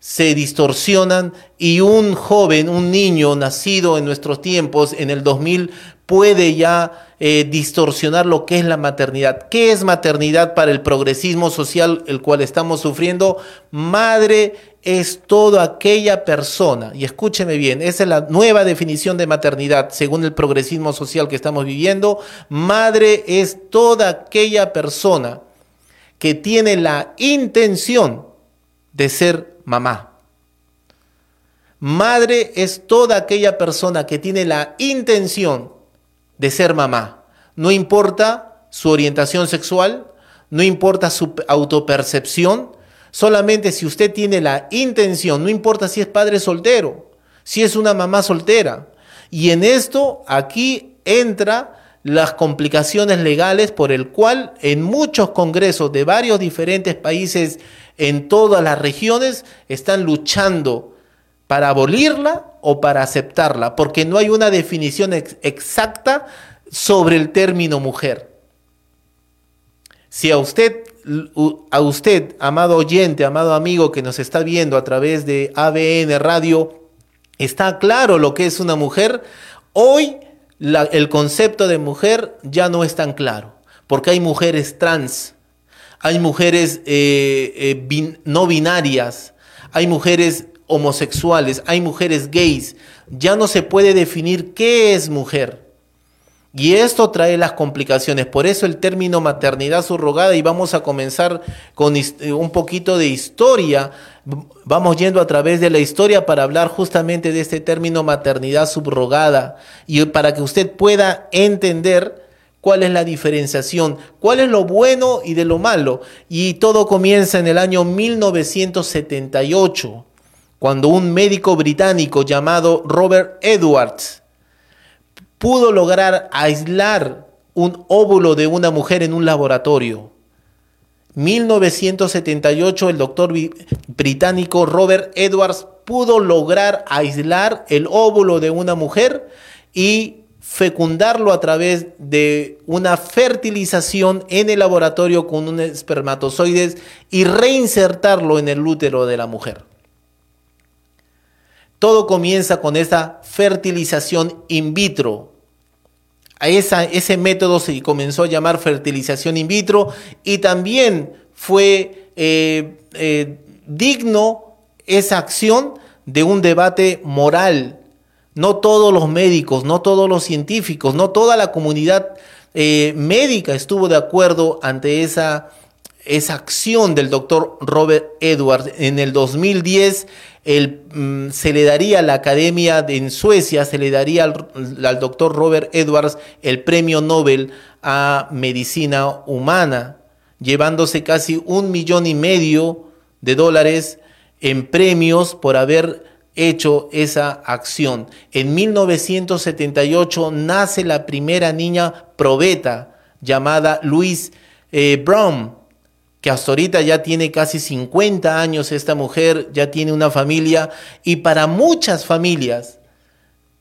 se distorsionan y un joven, un niño nacido en nuestros tiempos, en el 2000, puede ya eh, distorsionar lo que es la maternidad. ¿Qué es maternidad para el progresismo social el cual estamos sufriendo? Madre es toda aquella persona, y escúcheme bien, esa es la nueva definición de maternidad según el progresismo social que estamos viviendo. Madre es toda aquella persona que tiene la intención de ser mamá. Madre es toda aquella persona que tiene la intención de ser mamá. No importa su orientación sexual, no importa su autopercepción, solamente si usted tiene la intención, no importa si es padre soltero, si es una mamá soltera. Y en esto aquí entra las complicaciones legales por el cual en muchos congresos de varios diferentes países en todas las regiones están luchando para abolirla o para aceptarla, porque no hay una definición exacta sobre el término mujer. Si a usted, a usted, amado oyente, amado amigo que nos está viendo a través de ABN Radio, está claro lo que es una mujer, hoy el concepto de mujer ya no es tan claro, porque hay mujeres trans, hay mujeres eh, eh, no binarias, hay mujeres homosexuales, hay mujeres gays, ya no se puede definir qué es mujer. Y esto trae las complicaciones. Por eso el término maternidad subrogada y vamos a comenzar con eh, un poquito de historia. Vamos yendo a través de la historia para hablar justamente de este término maternidad subrogada y para que usted pueda entender cuál es la diferenciación, cuál es lo bueno y de lo malo. Y todo comienza en el año 1978, cuando un médico británico llamado Robert Edwards pudo lograr aislar un óvulo de una mujer en un laboratorio. 1978 el doctor británico Robert Edwards pudo lograr aislar el óvulo de una mujer y fecundarlo a través de una fertilización en el laboratorio con un espermatozoides y reinsertarlo en el útero de la mujer. Todo comienza con esa fertilización in vitro. A ese método se comenzó a llamar fertilización in vitro y también fue eh, eh, digno esa acción de un debate moral. No todos los médicos, no todos los científicos, no toda la comunidad eh, médica estuvo de acuerdo ante esa, esa acción del doctor Robert Edwards. En el 2010 Mm, se le daría a la academia en Suecia, se le daría al, doctor Robert Edwards el premio Nobel a medicina humana, llevándose casi un millón y medio de dólares en premios por haber hecho esa acción. En 1978 nace la primera niña probeta llamada Louise eh, Brown que hasta ahorita ya tiene casi 50 años esta mujer, ya tiene una familia y para muchas familias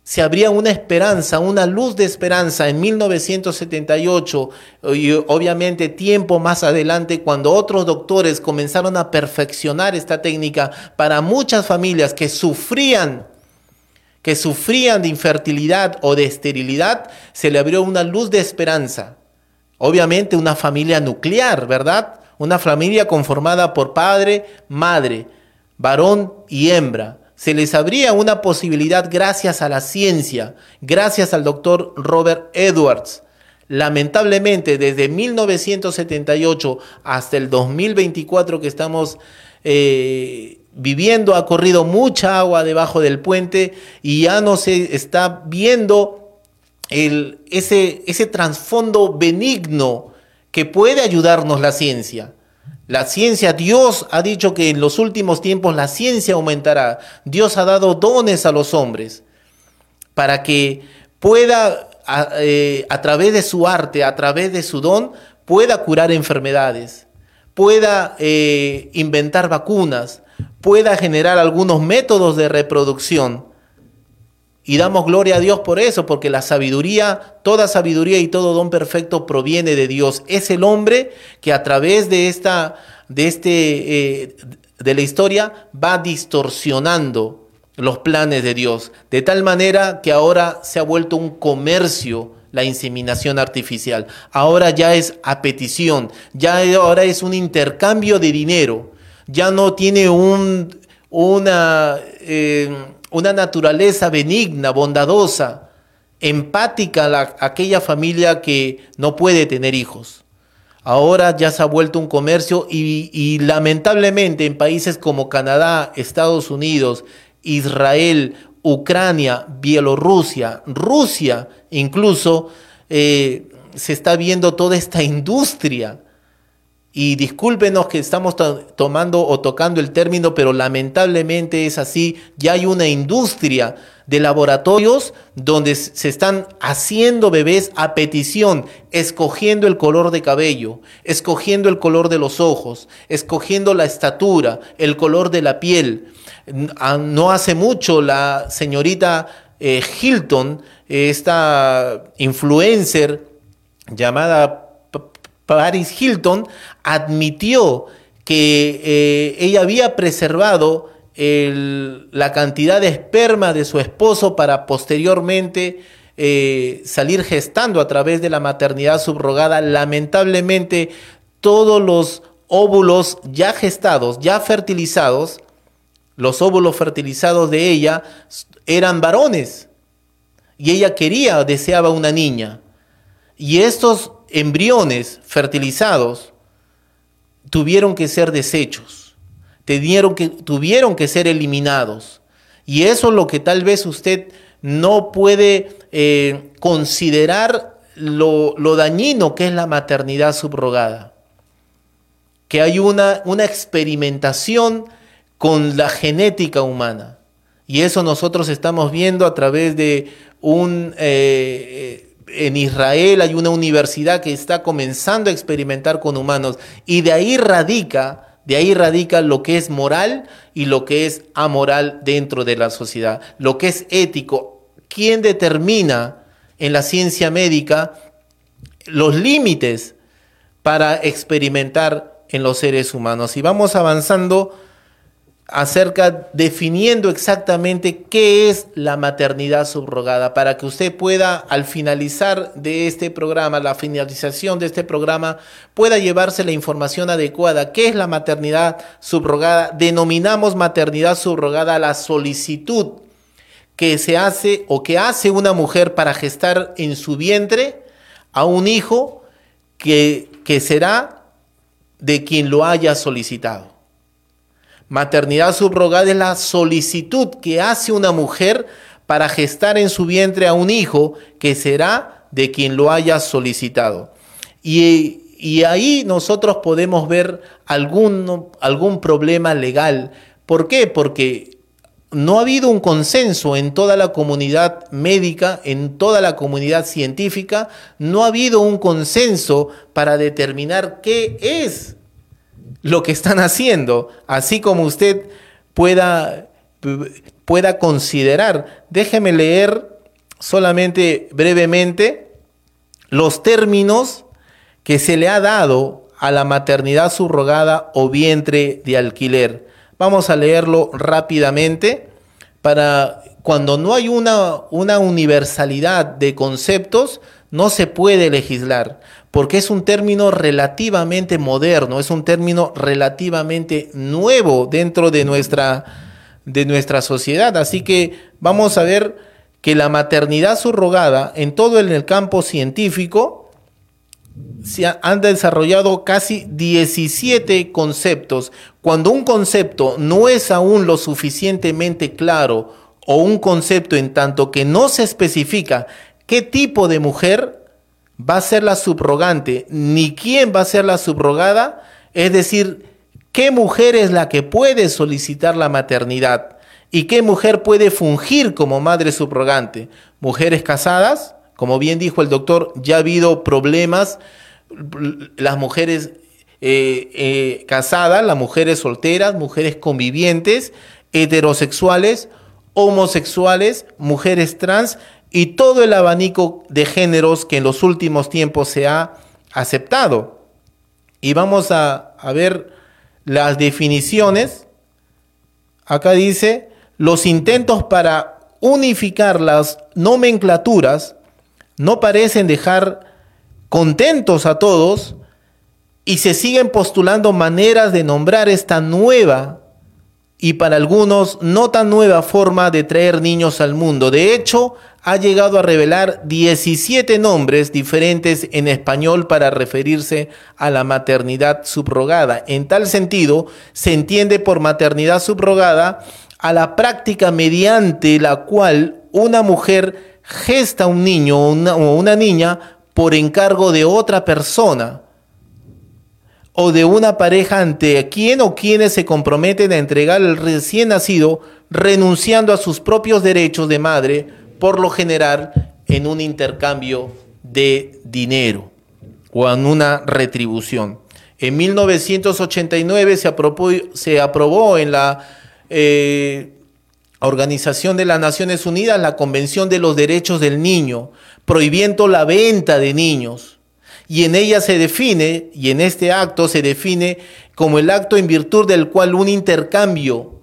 se abría una esperanza, una luz de esperanza en 1978 y obviamente tiempo más adelante cuando otros doctores comenzaron a perfeccionar esta técnica para muchas familias que sufrían que sufrían de infertilidad o de esterilidad, se le abrió una luz de esperanza. Obviamente una familia nuclear, ¿verdad? Una familia conformada por padre, madre, varón y hembra. Se les abría una posibilidad gracias a la ciencia, gracias al doctor Robert Edwards. Lamentablemente, desde 1978 hasta el 2024 que estamos eh, viviendo, ha corrido mucha agua debajo del puente y ya no se está viendo ese, ese trasfondo benigno que puede ayudarnos la ciencia. La ciencia, Dios ha dicho que en los últimos tiempos la ciencia aumentará. Dios ha dado dones a los hombres para que pueda, a, eh, través de su arte, a través de su don, pueda curar enfermedades, pueda eh, inventar vacunas, pueda generar algunos métodos de reproducción y damos gloria a Dios por eso, porque la sabiduría, toda sabiduría y todo don perfecto proviene de Dios. Es el hombre que a través de esta, de este, eh, de la historia va distorsionando los planes de Dios, de tal manera que ahora se ha vuelto un comercio la inseminación artificial. Ahora ya es a petición, ya ahora es un intercambio de dinero, ya no tiene un, una... Eh, una naturaleza benigna, bondadosa, empática a, aquella familia que no puede tener hijos. Ahora ya se ha vuelto un comercio y, lamentablemente en países como Canadá, Estados Unidos, Israel, Ucrania, Bielorrusia, Rusia, incluso eh, se está viendo toda esta industria y discúlpenos que estamos tomando o tocando el término, pero lamentablemente es así. Ya hay una industria de laboratorios donde se están haciendo bebés a petición, escogiendo el color de cabello, escogiendo el color de los ojos, escogiendo la estatura, el color de la piel. No hace mucho la señorita eh, Hilton, esta influencer llamada Paris Hilton admitió que eh, ella había preservado la cantidad de esperma de su esposo para posteriormente eh, salir gestando a través de la maternidad subrogada. Lamentablemente, todos los óvulos ya gestados, ya fertilizados, los óvulos fertilizados de ella eran varones. Y ella quería, deseaba una niña. Y estos embriones fertilizados tuvieron que ser desechos, tuvieron que, ser eliminados. Y eso es lo que tal vez usted no puede eh, considerar lo, dañino que es la maternidad subrogada. Que hay una, una experimentación con la genética humana. Y eso nosotros estamos viendo a través de un... Eh, en Israel hay una universidad que está comenzando a experimentar con humanos y de ahí radica, de ahí radica lo que es moral y lo que es amoral dentro de la sociedad, lo que es ético. ¿Quién determina en la ciencia médica los límites para experimentar en los seres humanos? Y vamos avanzando acerca definiendo exactamente qué es la maternidad subrogada para que usted pueda al finalizar de este programa, la finalización de este programa, pueda llevarse la información adecuada. ¿Qué es la maternidad subrogada? Denominamos maternidad subrogada la solicitud que se hace o que hace una mujer para gestar en su vientre a un hijo que, que será de quien lo haya solicitado. Maternidad subrogada es la solicitud que hace una mujer para gestar en su vientre a un hijo que será de quien lo haya solicitado. Y, ahí nosotros podemos ver algún, algún problema legal. ¿Por qué? Porque no ha habido un consenso en toda la comunidad médica, en toda la comunidad científica, no ha habido un consenso para determinar qué es lo que están haciendo, así como usted pueda, pueda considerar. Déjeme leer solamente brevemente los términos que se le ha dado a la maternidad subrogada o vientre de alquiler. Vamos a leerlo rápidamente para cuando no hay una, una universalidad de conceptos, no se puede legislar porque es un término relativamente moderno, es un término relativamente nuevo dentro de nuestra, de nuestra sociedad. Así que vamos a ver que la maternidad subrogada en todo el campo científico se han desarrollado casi 17 conceptos. Cuando un concepto no es aún lo suficientemente claro o un concepto en tanto que no se especifica qué tipo de mujer va a ser la subrogante, ni quién va a ser la subrogada, es decir, qué mujer es la que puede solicitar la maternidad y qué mujer puede fungir como madre subrogante. Mujeres casadas, como bien dijo el doctor, ya ha habido problemas, las mujeres eh, eh, casadas, las mujeres solteras, mujeres convivientes, heterosexuales, homosexuales, mujeres trans y todo el abanico de géneros que en los últimos tiempos se ha aceptado. Y vamos a, ver las definiciones. Acá dice, los intentos para unificar las nomenclaturas no parecen dejar contentos a todos y se siguen postulando maneras de nombrar esta nueva y para algunos no tan nueva forma de traer niños al mundo. De hecho, ha llegado a revelar 17 nombres diferentes en español para referirse a la maternidad subrogada. En tal sentido, se entiende por maternidad subrogada a la práctica mediante la cual una mujer gesta un niño o una, una niña por encargo de otra persona o de una pareja ante quien o quienes se comprometen a entregar al recién nacido renunciando a sus propios derechos de madre, por lo general en un intercambio de dinero o en una retribución. En 1989 se aprobó, se aprobó en la eh, Organización de las Naciones Unidas la Convención de los Derechos del Niño, prohibiendo la venta de niños y en ella se define, y en este acto se define como el acto en virtud del cual un intercambio,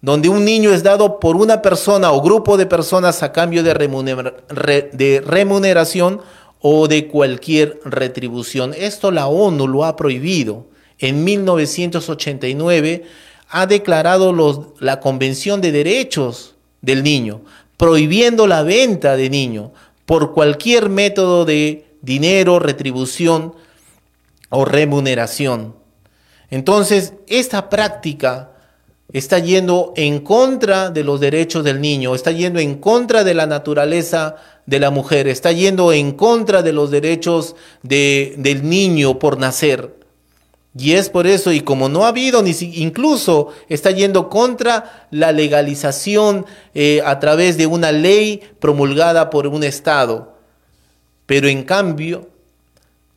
donde un niño es dado por una persona o grupo de personas a cambio de, remuneración o de cualquier retribución. Esto la ONU lo ha prohibido. En 1989 ha declarado los, la Convención de Derechos del Niño, prohibiendo la venta de niño por cualquier método de dinero, retribución o remuneración. Entonces, esta práctica está yendo en contra de los derechos del niño, está yendo en contra de la naturaleza de la mujer, está yendo en contra de los derechos del niño por nacer. Y es por eso, y como no ha habido, ni incluso está yendo contra la legalización eh, a través de una ley promulgada por un Estado. Pero en cambio,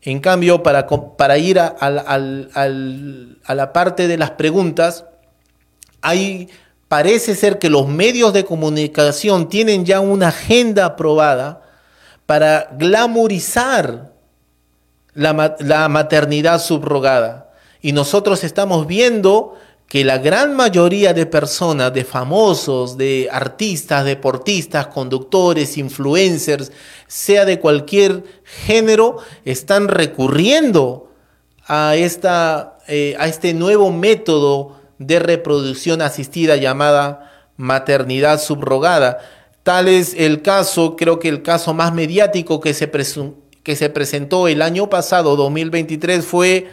en cambio, para, para ir a, a la parte de las preguntas, hay, parece ser que los medios de comunicación tienen ya una agenda aprobada para glamorizar la, la maternidad subrogada. Y nosotros estamos viendo que la gran mayoría de personas, de famosos, de artistas, deportistas, conductores, influencers, sea de cualquier género, están recurriendo a, esta, eh, a este nuevo método de reproducción asistida llamada maternidad subrogada. Tal es el caso, creo que el caso más mediático que se, que se presentó el año pasado, 2023, fue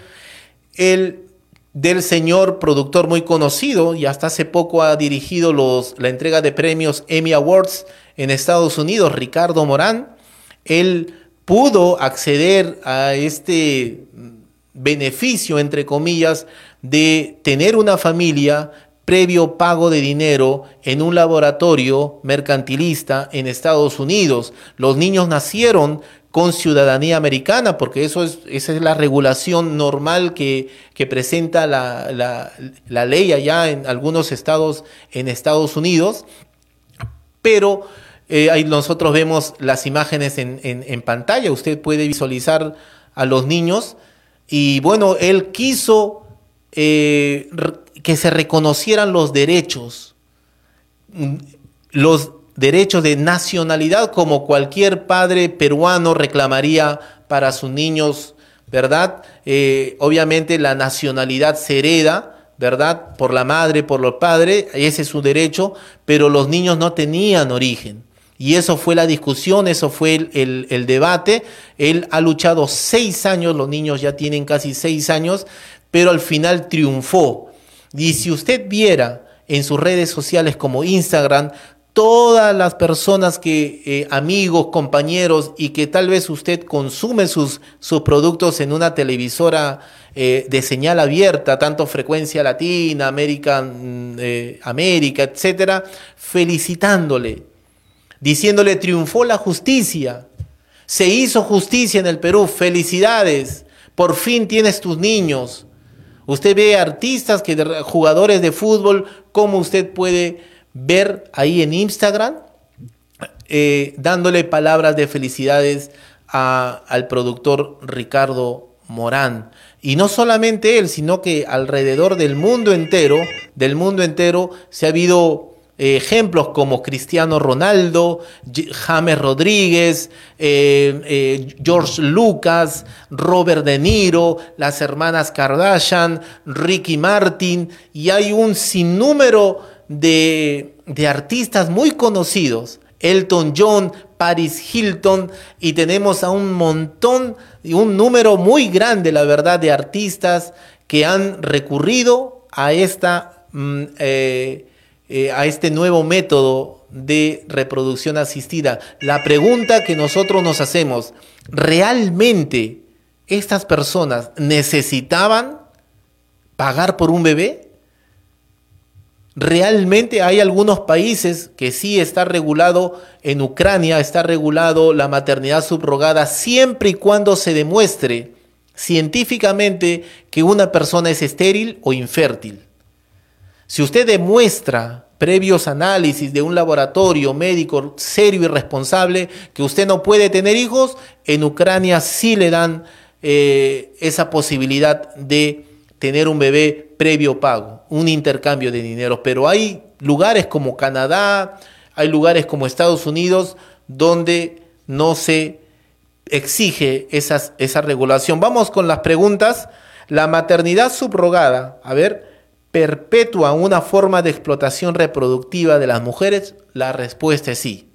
el del señor productor muy conocido y hasta hace poco ha dirigido la entrega de premios Emmy Awards en Estados Unidos, Ricardo Morán. Él pudo acceder a este beneficio, entre comillas, de tener una familia previo pago de dinero en un laboratorio mercantilista en Estados Unidos. Los niños nacieron con ciudadanía americana, porque eso es, esa es la regulación normal que, que presenta la, la, ley allá en algunos estados en Estados Unidos, pero eh, ahí nosotros vemos las imágenes en, en, pantalla, usted puede visualizar a los niños, y bueno, él quiso eh, que se reconocieran los derechos, los derechos de nacionalidad como cualquier padre peruano reclamaría para sus niños, ¿verdad? Eh, obviamente la nacionalidad se hereda, ¿verdad? Por la madre, por los padres, ese es su derecho, pero los niños no tenían origen. Y eso fue la discusión, eso fue el, debate. Él ha luchado seis años, los niños ya tienen casi seis años, pero al final triunfó. Y si usted viera en sus redes sociales como Instagram, todas las personas que, eh, amigos, compañeros, y que tal vez usted consume sus, sus productos en una televisora eh, de señal abierta, tanto frecuencia latina, América, mm, eh, América, etcétera, felicitándole, diciéndole triunfó la justicia, se hizo justicia en el Perú, felicidades, por fin tienes tus niños. Usted ve artistas, que, jugadores de fútbol, cómo usted puede ver ahí en Instagram, eh, dándole palabras de felicidades al productor Ricardo Morán. Y no solamente él, sino que alrededor del mundo entero, del mundo entero, se ha habido eh, ejemplos como Cristiano Ronaldo, James Rodríguez, eh, George Lucas, Robert De Niro, las hermanas Kardashian, Ricky Martin, y hay un sinnúmero de, artistas muy conocidos, Elton John, Paris Hilton, y tenemos a un montón y un número muy grande, la verdad, de artistas que han recurrido a, esta, mm, eh, eh, a este nuevo método de reproducción asistida. La pregunta que nosotros nos hacemos, ¿realmente estas personas necesitaban pagar por un bebé? Realmente hay algunos países que sí está regulado, en Ucrania está regulado la maternidad subrogada siempre y cuando se demuestre científicamente que una persona es estéril o infértil. Si usted demuestra previos análisis de un laboratorio médico serio y responsable que usted no puede tener hijos, en Ucrania sí le dan eh, esa posibilidad de tener un bebé previo pago, un intercambio de dinero. Pero hay lugares como Canadá, hay lugares como Estados Unidos donde no se exige esas, esa regulación. Vamos con las preguntas. La maternidad subrogada, a ver, perpetúa una forma de explotación reproductiva de las mujeres. La respuesta es sí.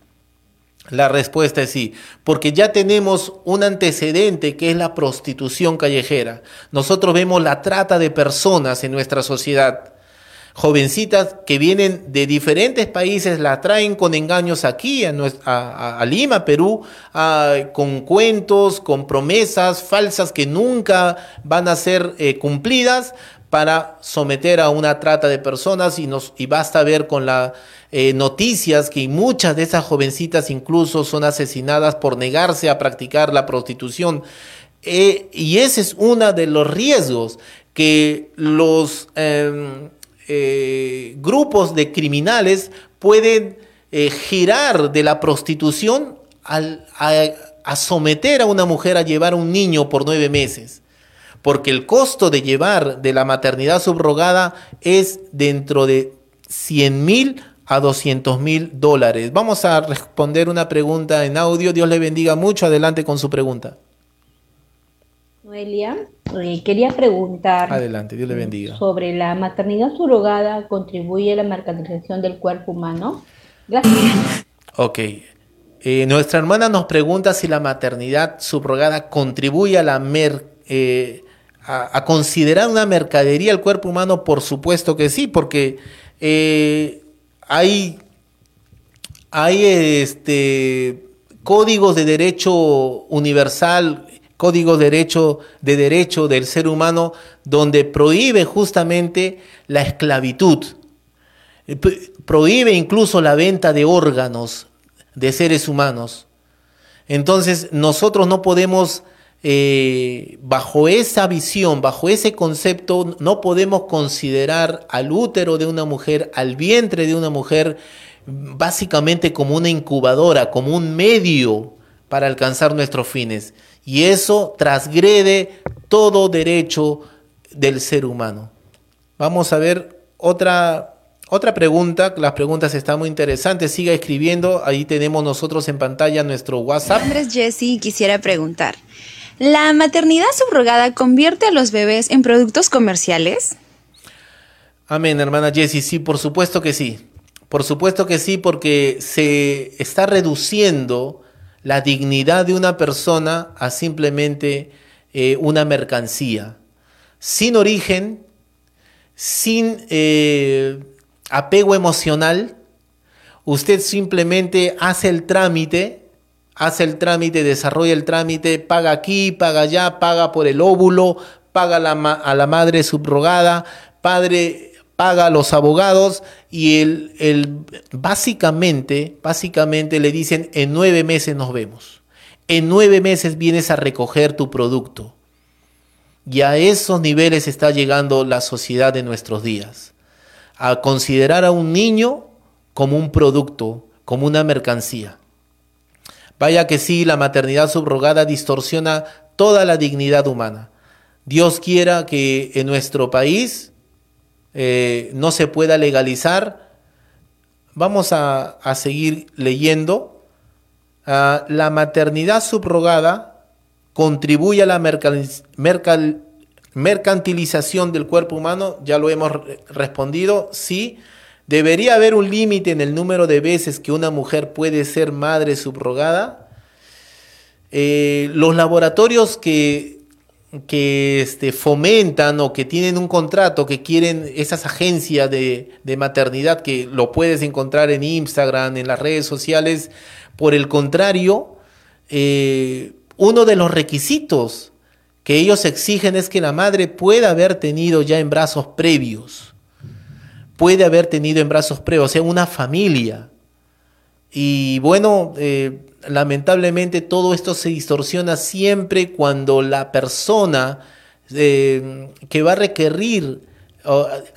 La respuesta es sí, porque ya tenemos un antecedente que es la prostitución callejera. Nosotros vemos la trata de personas en nuestra sociedad. Jovencitas que vienen de diferentes países la traen con engaños aquí a, Lima, Perú, con cuentos, con promesas falsas que nunca van a ser eh, cumplidas para someter a una trata de personas y, nos, y basta ver con las eh, noticias que muchas de esas jovencitas incluso son asesinadas por negarse a practicar la prostitución. Eh, y ese es uno de los riesgos que los em, eh, grupos de criminales pueden girar de la prostitución a someter a una mujer a llevar un niño por nueve meses porque el costo de llevar de la maternidad subrogada es dentro de 100 mil a 200 mil dólares. Vamos a responder una pregunta en audio. Dios le bendiga mucho. Adelante con su pregunta.
Noelia, eh, quería preguntar.
Adelante, Dios le bendiga.
Sobre la maternidad subrogada contribuye a la mercantilización del cuerpo humano. Gracias.
Ok. Eh, nuestra hermana nos pregunta si la maternidad subrogada contribuye a la mer, eh, a, considerar una mercadería el cuerpo humano? Por supuesto que sí, porque eh, hay, hay este, códigos de derecho universal, códigos de derecho, de derecho del ser humano, donde prohíbe justamente la esclavitud. Eh, prohíbe incluso la venta de órganos de seres humanos. Entonces nosotros no podemos eh, bajo esa visión, bajo ese concepto, no podemos considerar al útero de una mujer, al vientre de una mujer, básicamente como una incubadora, como un medio para alcanzar nuestros fines. Y eso transgrede todo derecho del ser humano. Vamos a ver otra, otra pregunta. Las preguntas están muy interesantes. Siga escribiendo. Ahí tenemos nosotros en pantalla nuestro WhatsApp.
Andrés Jesse quisiera preguntar. ¿La maternidad subrogada convierte a los bebés en productos comerciales?
Amén, hermana Jessie. Sí, por supuesto que sí. Por supuesto que sí, porque se está reduciendo la dignidad de una persona a simplemente eh, una mercancía, sin origen, sin eh, apego emocional. Usted simplemente hace el trámite hace el trámite, desarrolla el trámite, paga aquí, paga allá, paga por el óvulo, paga a la madre subrogada, padre paga a los abogados y el, básicamente, básicamente le dicen en nueve meses nos vemos. En nueve meses vienes a recoger tu producto. Y a esos niveles está llegando la sociedad de nuestros días. A considerar a un niño como un producto, como una mercancía. Vaya que sí, la maternidad subrogada distorsiona toda la dignidad humana. Dios quiera que en nuestro país eh, no se pueda legalizar. Vamos a, seguir leyendo. Ah, la maternidad subrogada contribuye a la mercantilización del cuerpo humano. Ya lo hemos respondido. Sí. ¿Debería haber un límite en el número de veces que una mujer puede ser madre subrogada? Eh, los laboratorios que, que este, fomentan o que tienen un contrato, que quieren esas agencias de, maternidad, que lo puedes encontrar en Instagram, en las redes sociales, por el contrario, eh, uno de los requisitos que ellos exigen es que la madre pueda haber tenido ya embrazos previos puede haber tenido en brazos previos, o sea, una familia. Y bueno, eh, lamentablemente todo esto se distorsiona siempre cuando la persona eh, que va a requerir,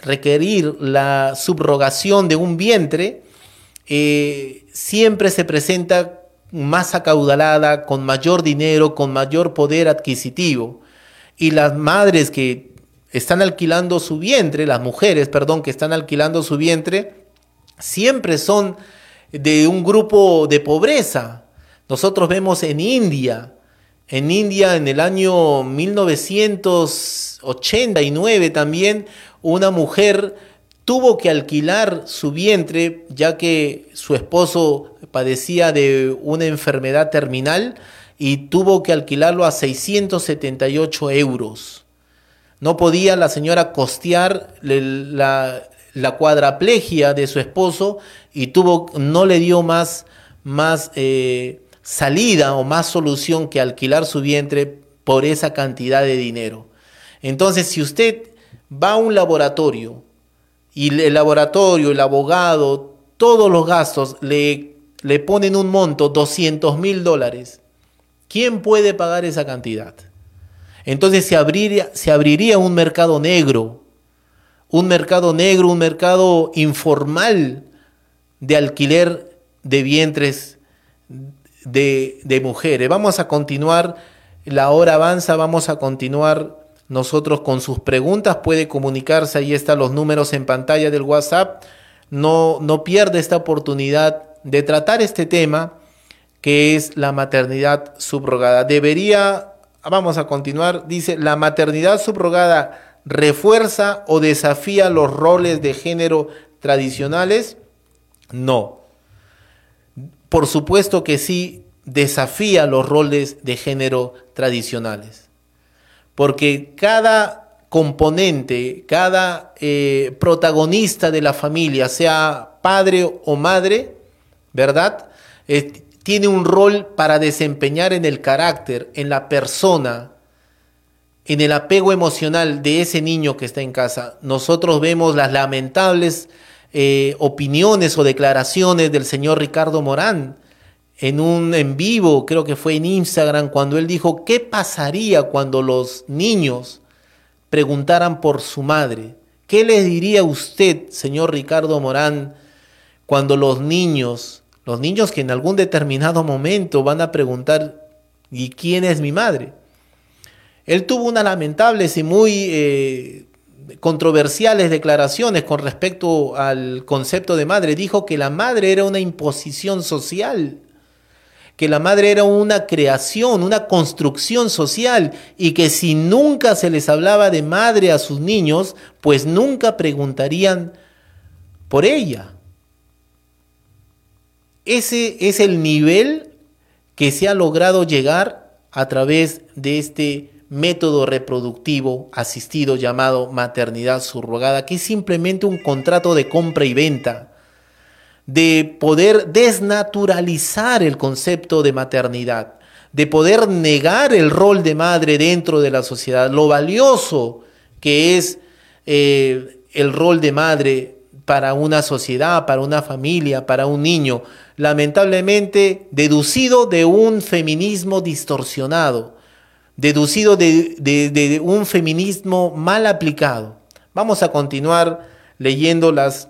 requerir la subrogación de un vientre, eh, siempre se presenta más acaudalada, con mayor dinero, con mayor poder adquisitivo. Y las madres que están alquilando su vientre, las mujeres, perdón, que están alquilando su vientre, siempre son de un grupo de pobreza. Nosotros vemos en India, en India en el año 1989 también, una mujer tuvo que alquilar su vientre ya que su esposo padecía de una enfermedad terminal y tuvo que alquilarlo a 678 euros. No podía la señora costear la, la cuadraplegia de su esposo y tuvo, no le dio más, más eh, salida o más solución que alquilar su vientre por esa cantidad de dinero. Entonces, si usted va a un laboratorio y el laboratorio, el abogado, todos los gastos le, le ponen un monto, 200 mil dólares, ¿quién puede pagar esa cantidad? Entonces se abriría, un mercado negro, un mercado negro, un mercado informal de alquiler de vientres de, de mujeres. Vamos a continuar, la hora avanza, vamos a continuar nosotros con sus preguntas. Puede comunicarse, ahí están los números en pantalla del WhatsApp. No, no pierde esta oportunidad de tratar este tema que es la maternidad subrogada. Debería Vamos a continuar. Dice, la maternidad subrogada refuerza o desafía los roles de género tradicionales. No. Por supuesto que sí desafía los roles de género tradicionales. Porque cada componente, cada eh, protagonista de la familia, sea padre o madre, ¿verdad? Tiene un rol para desempeñar en el carácter, en la persona, en el apego emocional de ese niño que está en casa. Nosotros vemos las lamentables eh, opiniones o declaraciones del señor Ricardo Morán en un en vivo, creo que fue en Instagram, cuando él dijo, ¿qué pasaría cuando los niños preguntaran por su madre? ¿Qué le diría usted, señor Ricardo Morán, cuando los niños los niños que en algún determinado momento van a preguntar, ¿y quién es mi madre? Él tuvo unas lamentables y muy eh, controversiales declaraciones con respecto al concepto de madre. Dijo que la madre era una imposición social, que la madre era una creación, una construcción social y que si nunca se les hablaba de madre a sus niños, pues nunca preguntarían por ella. Ese es el nivel que se ha logrado llegar a través de este método reproductivo asistido llamado maternidad subrogada, que es simplemente un contrato de compra y venta, de poder desnaturalizar el concepto de maternidad, de poder negar el rol de madre dentro de la sociedad, lo valioso que es eh, el rol de madre para una sociedad, para una familia, para un niño, lamentablemente deducido de un feminismo distorsionado, deducido de, un feminismo mal aplicado. Vamos a continuar leyendo las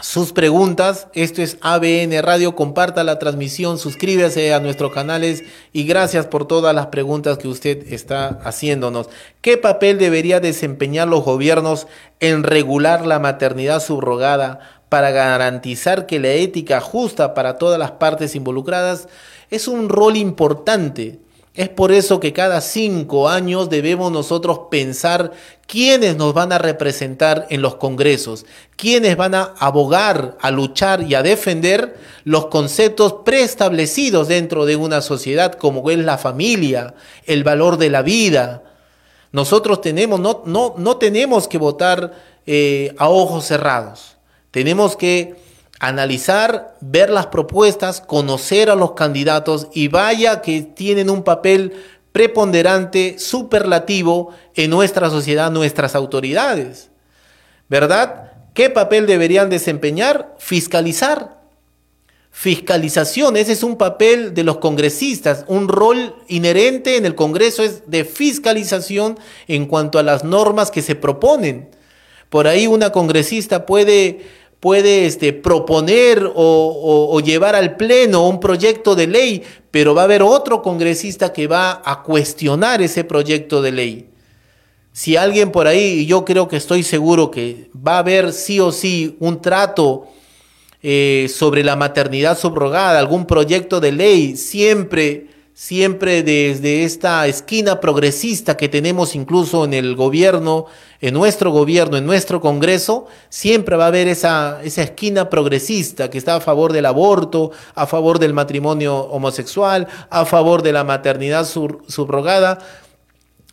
sus preguntas. Esto es ABN Radio. Comparta la transmisión, suscríbase a nuestros canales y gracias por todas las preguntas que usted está haciéndonos. ¿Qué papel debería desempeñar los gobiernos en regular la maternidad subrogada para garantizar que la ética justa para todas las partes involucradas es un rol importante. Es por eso que cada cinco años debemos nosotros pensar quiénes nos van a representar en los congresos, quiénes van a abogar, a luchar y a defender los conceptos preestablecidos dentro de una sociedad como es la familia, el valor de la vida. Nosotros tenemos, no, no, no tenemos que votar eh, a ojos cerrados. Tenemos que analizar, ver las propuestas, conocer a los candidatos y vaya que tienen un papel preponderante, superlativo en nuestra sociedad, nuestras autoridades. ¿Verdad? ¿Qué papel deberían desempeñar? Fiscalizar. Fiscalización, ese es un papel de los congresistas, un rol inherente en el Congreso es de fiscalización en cuanto a las normas que se proponen. Por ahí una congresista puede puede este, proponer o, llevar al Pleno un proyecto de ley, pero va a haber otro congresista que va a cuestionar ese proyecto de ley. Si alguien por ahí, yo creo que estoy seguro que va a haber sí o sí un trato eh, sobre la maternidad subrogada, algún proyecto de ley, siempre, siempre desde esta esquina progresista que tenemos incluso en el gobierno, en nuestro gobierno, en nuestro Congreso, siempre va a haber esa, esa esquina progresista que está a favor del aborto, a favor del matrimonio homosexual, a favor de la maternidad subrogada.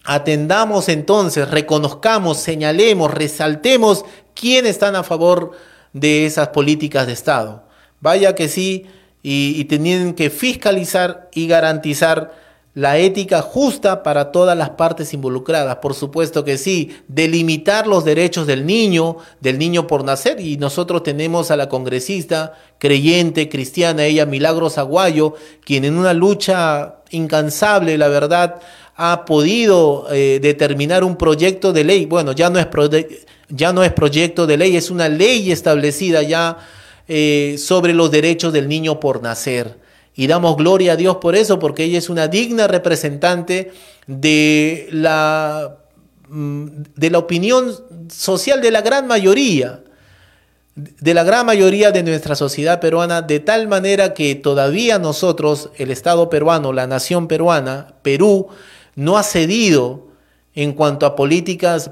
Atendamos entonces, reconozcamos, señalemos, resaltemos quiénes están a favor de esas políticas de Estado. Vaya que sí, y, tienen que fiscalizar y garantizar la ética justa para todas las partes involucradas. Por supuesto que sí, delimitar los derechos del niño, del niño por nacer. Y nosotros tenemos a la congresista creyente, cristiana, ella Milagros Aguayo, quien en una lucha incansable, la verdad, ha podido eh, determinar un proyecto de ley. Bueno, ya no, es ya no es proyecto de ley, es una ley establecida ya eh, sobre los derechos del niño por nacer. Y damos gloria a Dios por eso, porque ella es una digna representante de la, mm, de la opinión social de la gran mayoría, de la gran mayoría de nuestra sociedad peruana, de tal manera que todavía nosotros, el Estado peruano, la nación peruana, Perú, no ha cedido en cuanto a políticas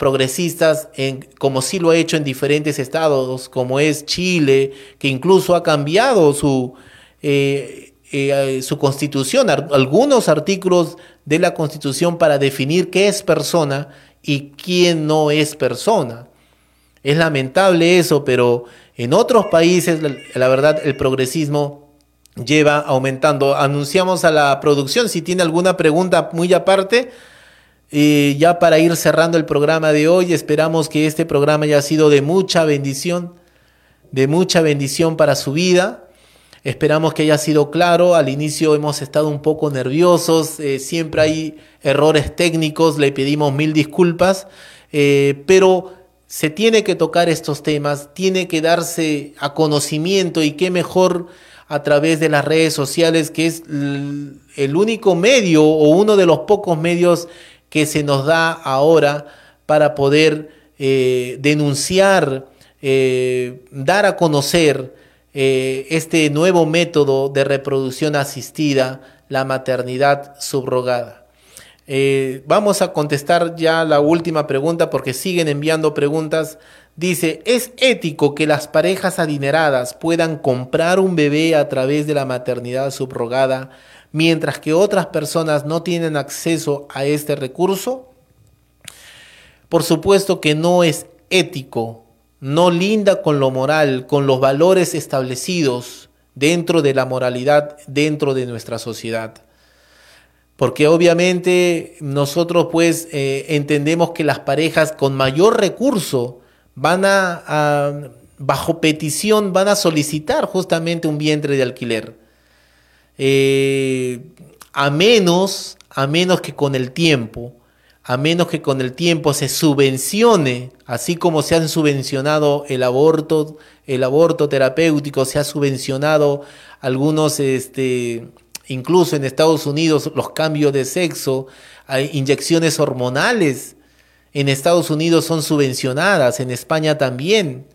progresistas, en, como sí lo ha hecho en diferentes estados, como es Chile, que incluso ha cambiado su, eh, eh, su constitución, algunos artículos de la constitución para definir qué es persona y quién no es persona. Es lamentable eso, pero en otros países, la verdad, el progresismo lleva aumentando. Anunciamos a la producción, si tiene alguna pregunta muy aparte, y ya para ir cerrando el programa de hoy, esperamos que este programa haya sido de mucha bendición, de mucha bendición para su vida. Esperamos que haya sido claro. Al inicio hemos estado un poco nerviosos, eh, siempre hay errores técnicos, le pedimos mil disculpas, eh, pero se tiene que tocar estos temas, tiene que darse a conocimiento y qué mejor a través de las redes sociales, que es el único medio o uno de los pocos medios que se nos da ahora para poder eh, denunciar, eh, dar a conocer eh, este nuevo método de reproducción asistida, la maternidad subrogada. vamos a contestar ya la última pregunta porque siguen enviando preguntas. Dice, ¿es ético que las parejas adineradas puedan comprar un bebé a través de la maternidad subrogada mientras que otras personas no tienen acceso a este recurso? Por supuesto que no es ético, no linda con lo moral, con los valores establecidos dentro de la moralidad, dentro de nuestra sociedad. Porque obviamente nosotros pues eh, entendemos que las parejas con mayor recurso van a, bajo petición, van a solicitar justamente un vientre de alquiler. Eh, a menos, a menos que con el tiempo, a menos que con el tiempo se subvencione, así como se han subvencionado el aborto, el aborto terapéutico, se ha subvencionado algunos, este, incluso en Estados Unidos, los cambios de sexo, hay inyecciones hormonales, en Estados Unidos son subvencionadas, en España también.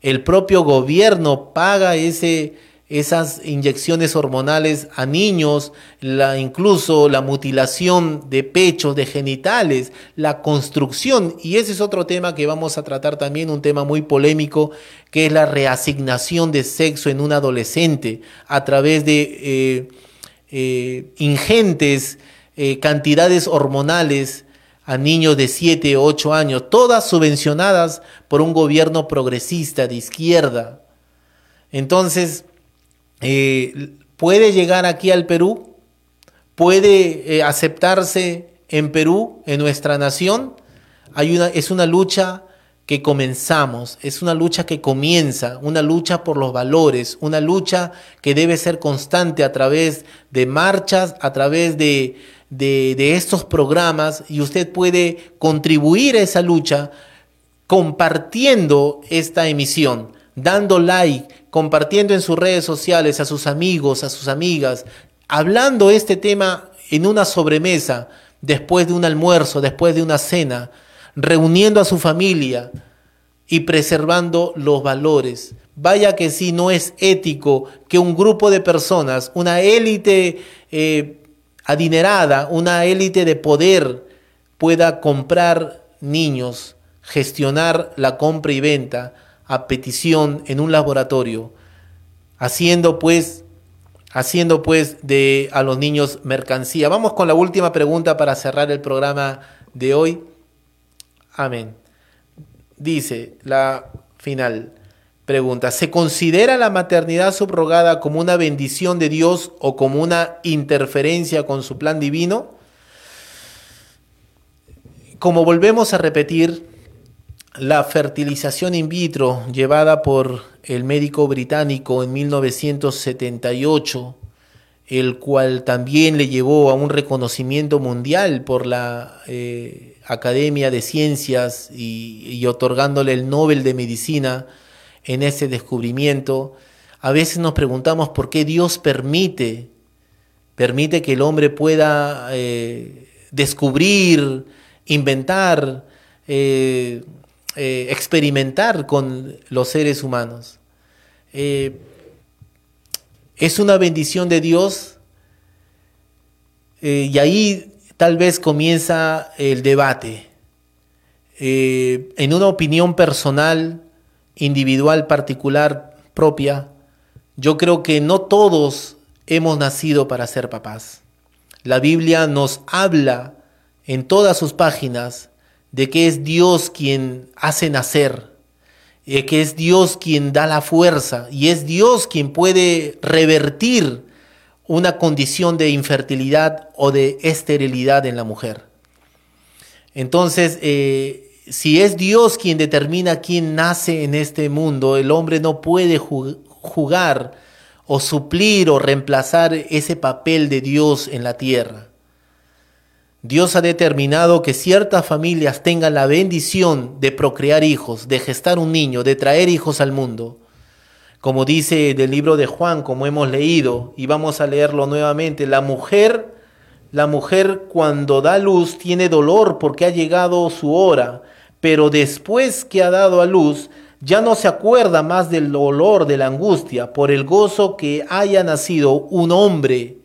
El propio gobierno paga ese, esas inyecciones hormonales a niños, la, incluso la mutilación de pechos, de genitales, la construcción, y ese es otro tema que vamos a tratar también, un tema muy polémico, que es la reasignación de sexo en un adolescente a través de eh, eh, ingentes eh, cantidades hormonales a niños de 7 o 8 años, todas subvencionadas por un gobierno progresista de izquierda. Entonces, eh, puede llegar aquí al Perú, puede eh, aceptarse en Perú, en nuestra nación. Hay una, es una lucha que comenzamos, es una lucha que comienza, una lucha por los valores, una lucha que debe ser constante a través de marchas, a través de, de, de estos programas y usted puede contribuir a esa lucha compartiendo esta emisión, dando like, compartiendo en sus redes sociales a sus amigos, a sus amigas, hablando este tema en una sobremesa, después de un almuerzo, después de una cena, reuniendo a su familia y preservando los valores. Vaya que si no es ético que un grupo de personas, una élite eh, adinerada, una élite de poder pueda comprar niños, gestionar la compra y venta a petición en un laboratorio, haciendo pues haciendo pues de a los niños mercancía. Vamos con la última pregunta para cerrar el programa de hoy. Amén. Dice la final pregunta, ¿se considera la maternidad subrogada como una bendición de Dios o como una interferencia con su plan divino? Como volvemos a repetir, la fertilización in vitro llevada por el médico británico en 1978, el cual también le llevó a un reconocimiento mundial por la eh, Academia de Ciencias y, otorgándole el Nobel de Medicina en ese descubrimiento. A veces nos preguntamos por qué Dios permite, permite que el hombre pueda eh, descubrir, inventar, eh, eh, experimentar con los seres humanos. Eh, es una bendición de Dios eh, y ahí tal vez comienza el debate. en una opinión personal, individual, particular, propia, yo creo que no todos hemos nacido para ser papás. La Biblia nos habla en todas sus páginas de que es Dios quien hace nacer, de que es Dios quien da la fuerza y es Dios quien puede revertir una condición de infertilidad o de esterilidad en la mujer. Entonces, eh, si es Dios quien determina quién nace en este mundo, el hombre no puede jugar o suplir o reemplazar ese papel de Dios en la tierra. Dios ha determinado que ciertas familias tengan la bendición de procrear hijos, de gestar un niño, de traer hijos al mundo. Como dice del libro de Juan, como hemos leído, y vamos a leerlo nuevamente, la mujer, la mujer cuando da luz tiene dolor porque ha llegado su hora, pero después que ha dado a luz, ya no se acuerda más del dolor, de la angustia, por el gozo que haya nacido un hombre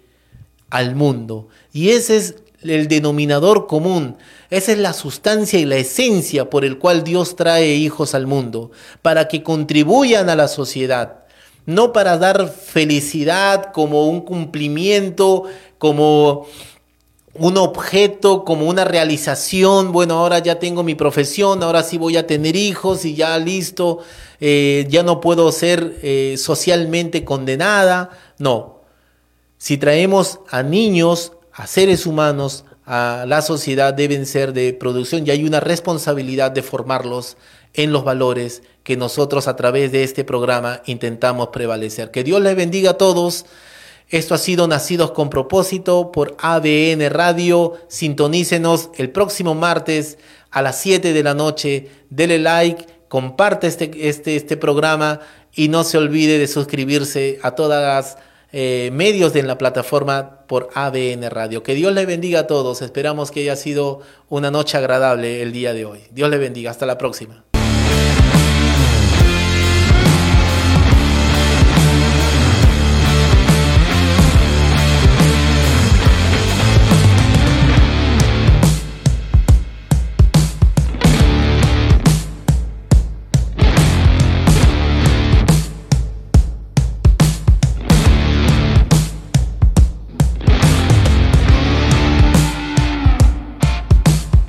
al mundo. Y ese es el denominador común. Esa es la sustancia y la esencia por el cual Dios trae hijos al mundo, para que contribuyan a la sociedad, no para dar felicidad como un cumplimiento, como un objeto, como una realización, bueno, ahora ya tengo mi profesión, ahora sí voy a tener hijos y ya listo, eh, ya no puedo ser eh, socialmente condenada. No, si traemos a niños a seres humanos, a la sociedad deben ser de producción y hay una responsabilidad de formarlos en los valores que nosotros a través de este programa intentamos prevalecer. Que Dios les bendiga a todos. Esto ha sido Nacidos con propósito por ABN Radio. Sintonícenos el próximo martes a las 7 de la noche. Dele like, comparte este, este, este programa y no se olvide de suscribirse a todas las eh, medios de la plataforma por ABN Radio. Que Dios le bendiga a todos. Esperamos que haya sido una noche agradable el día de hoy. Dios le bendiga. Hasta la próxima.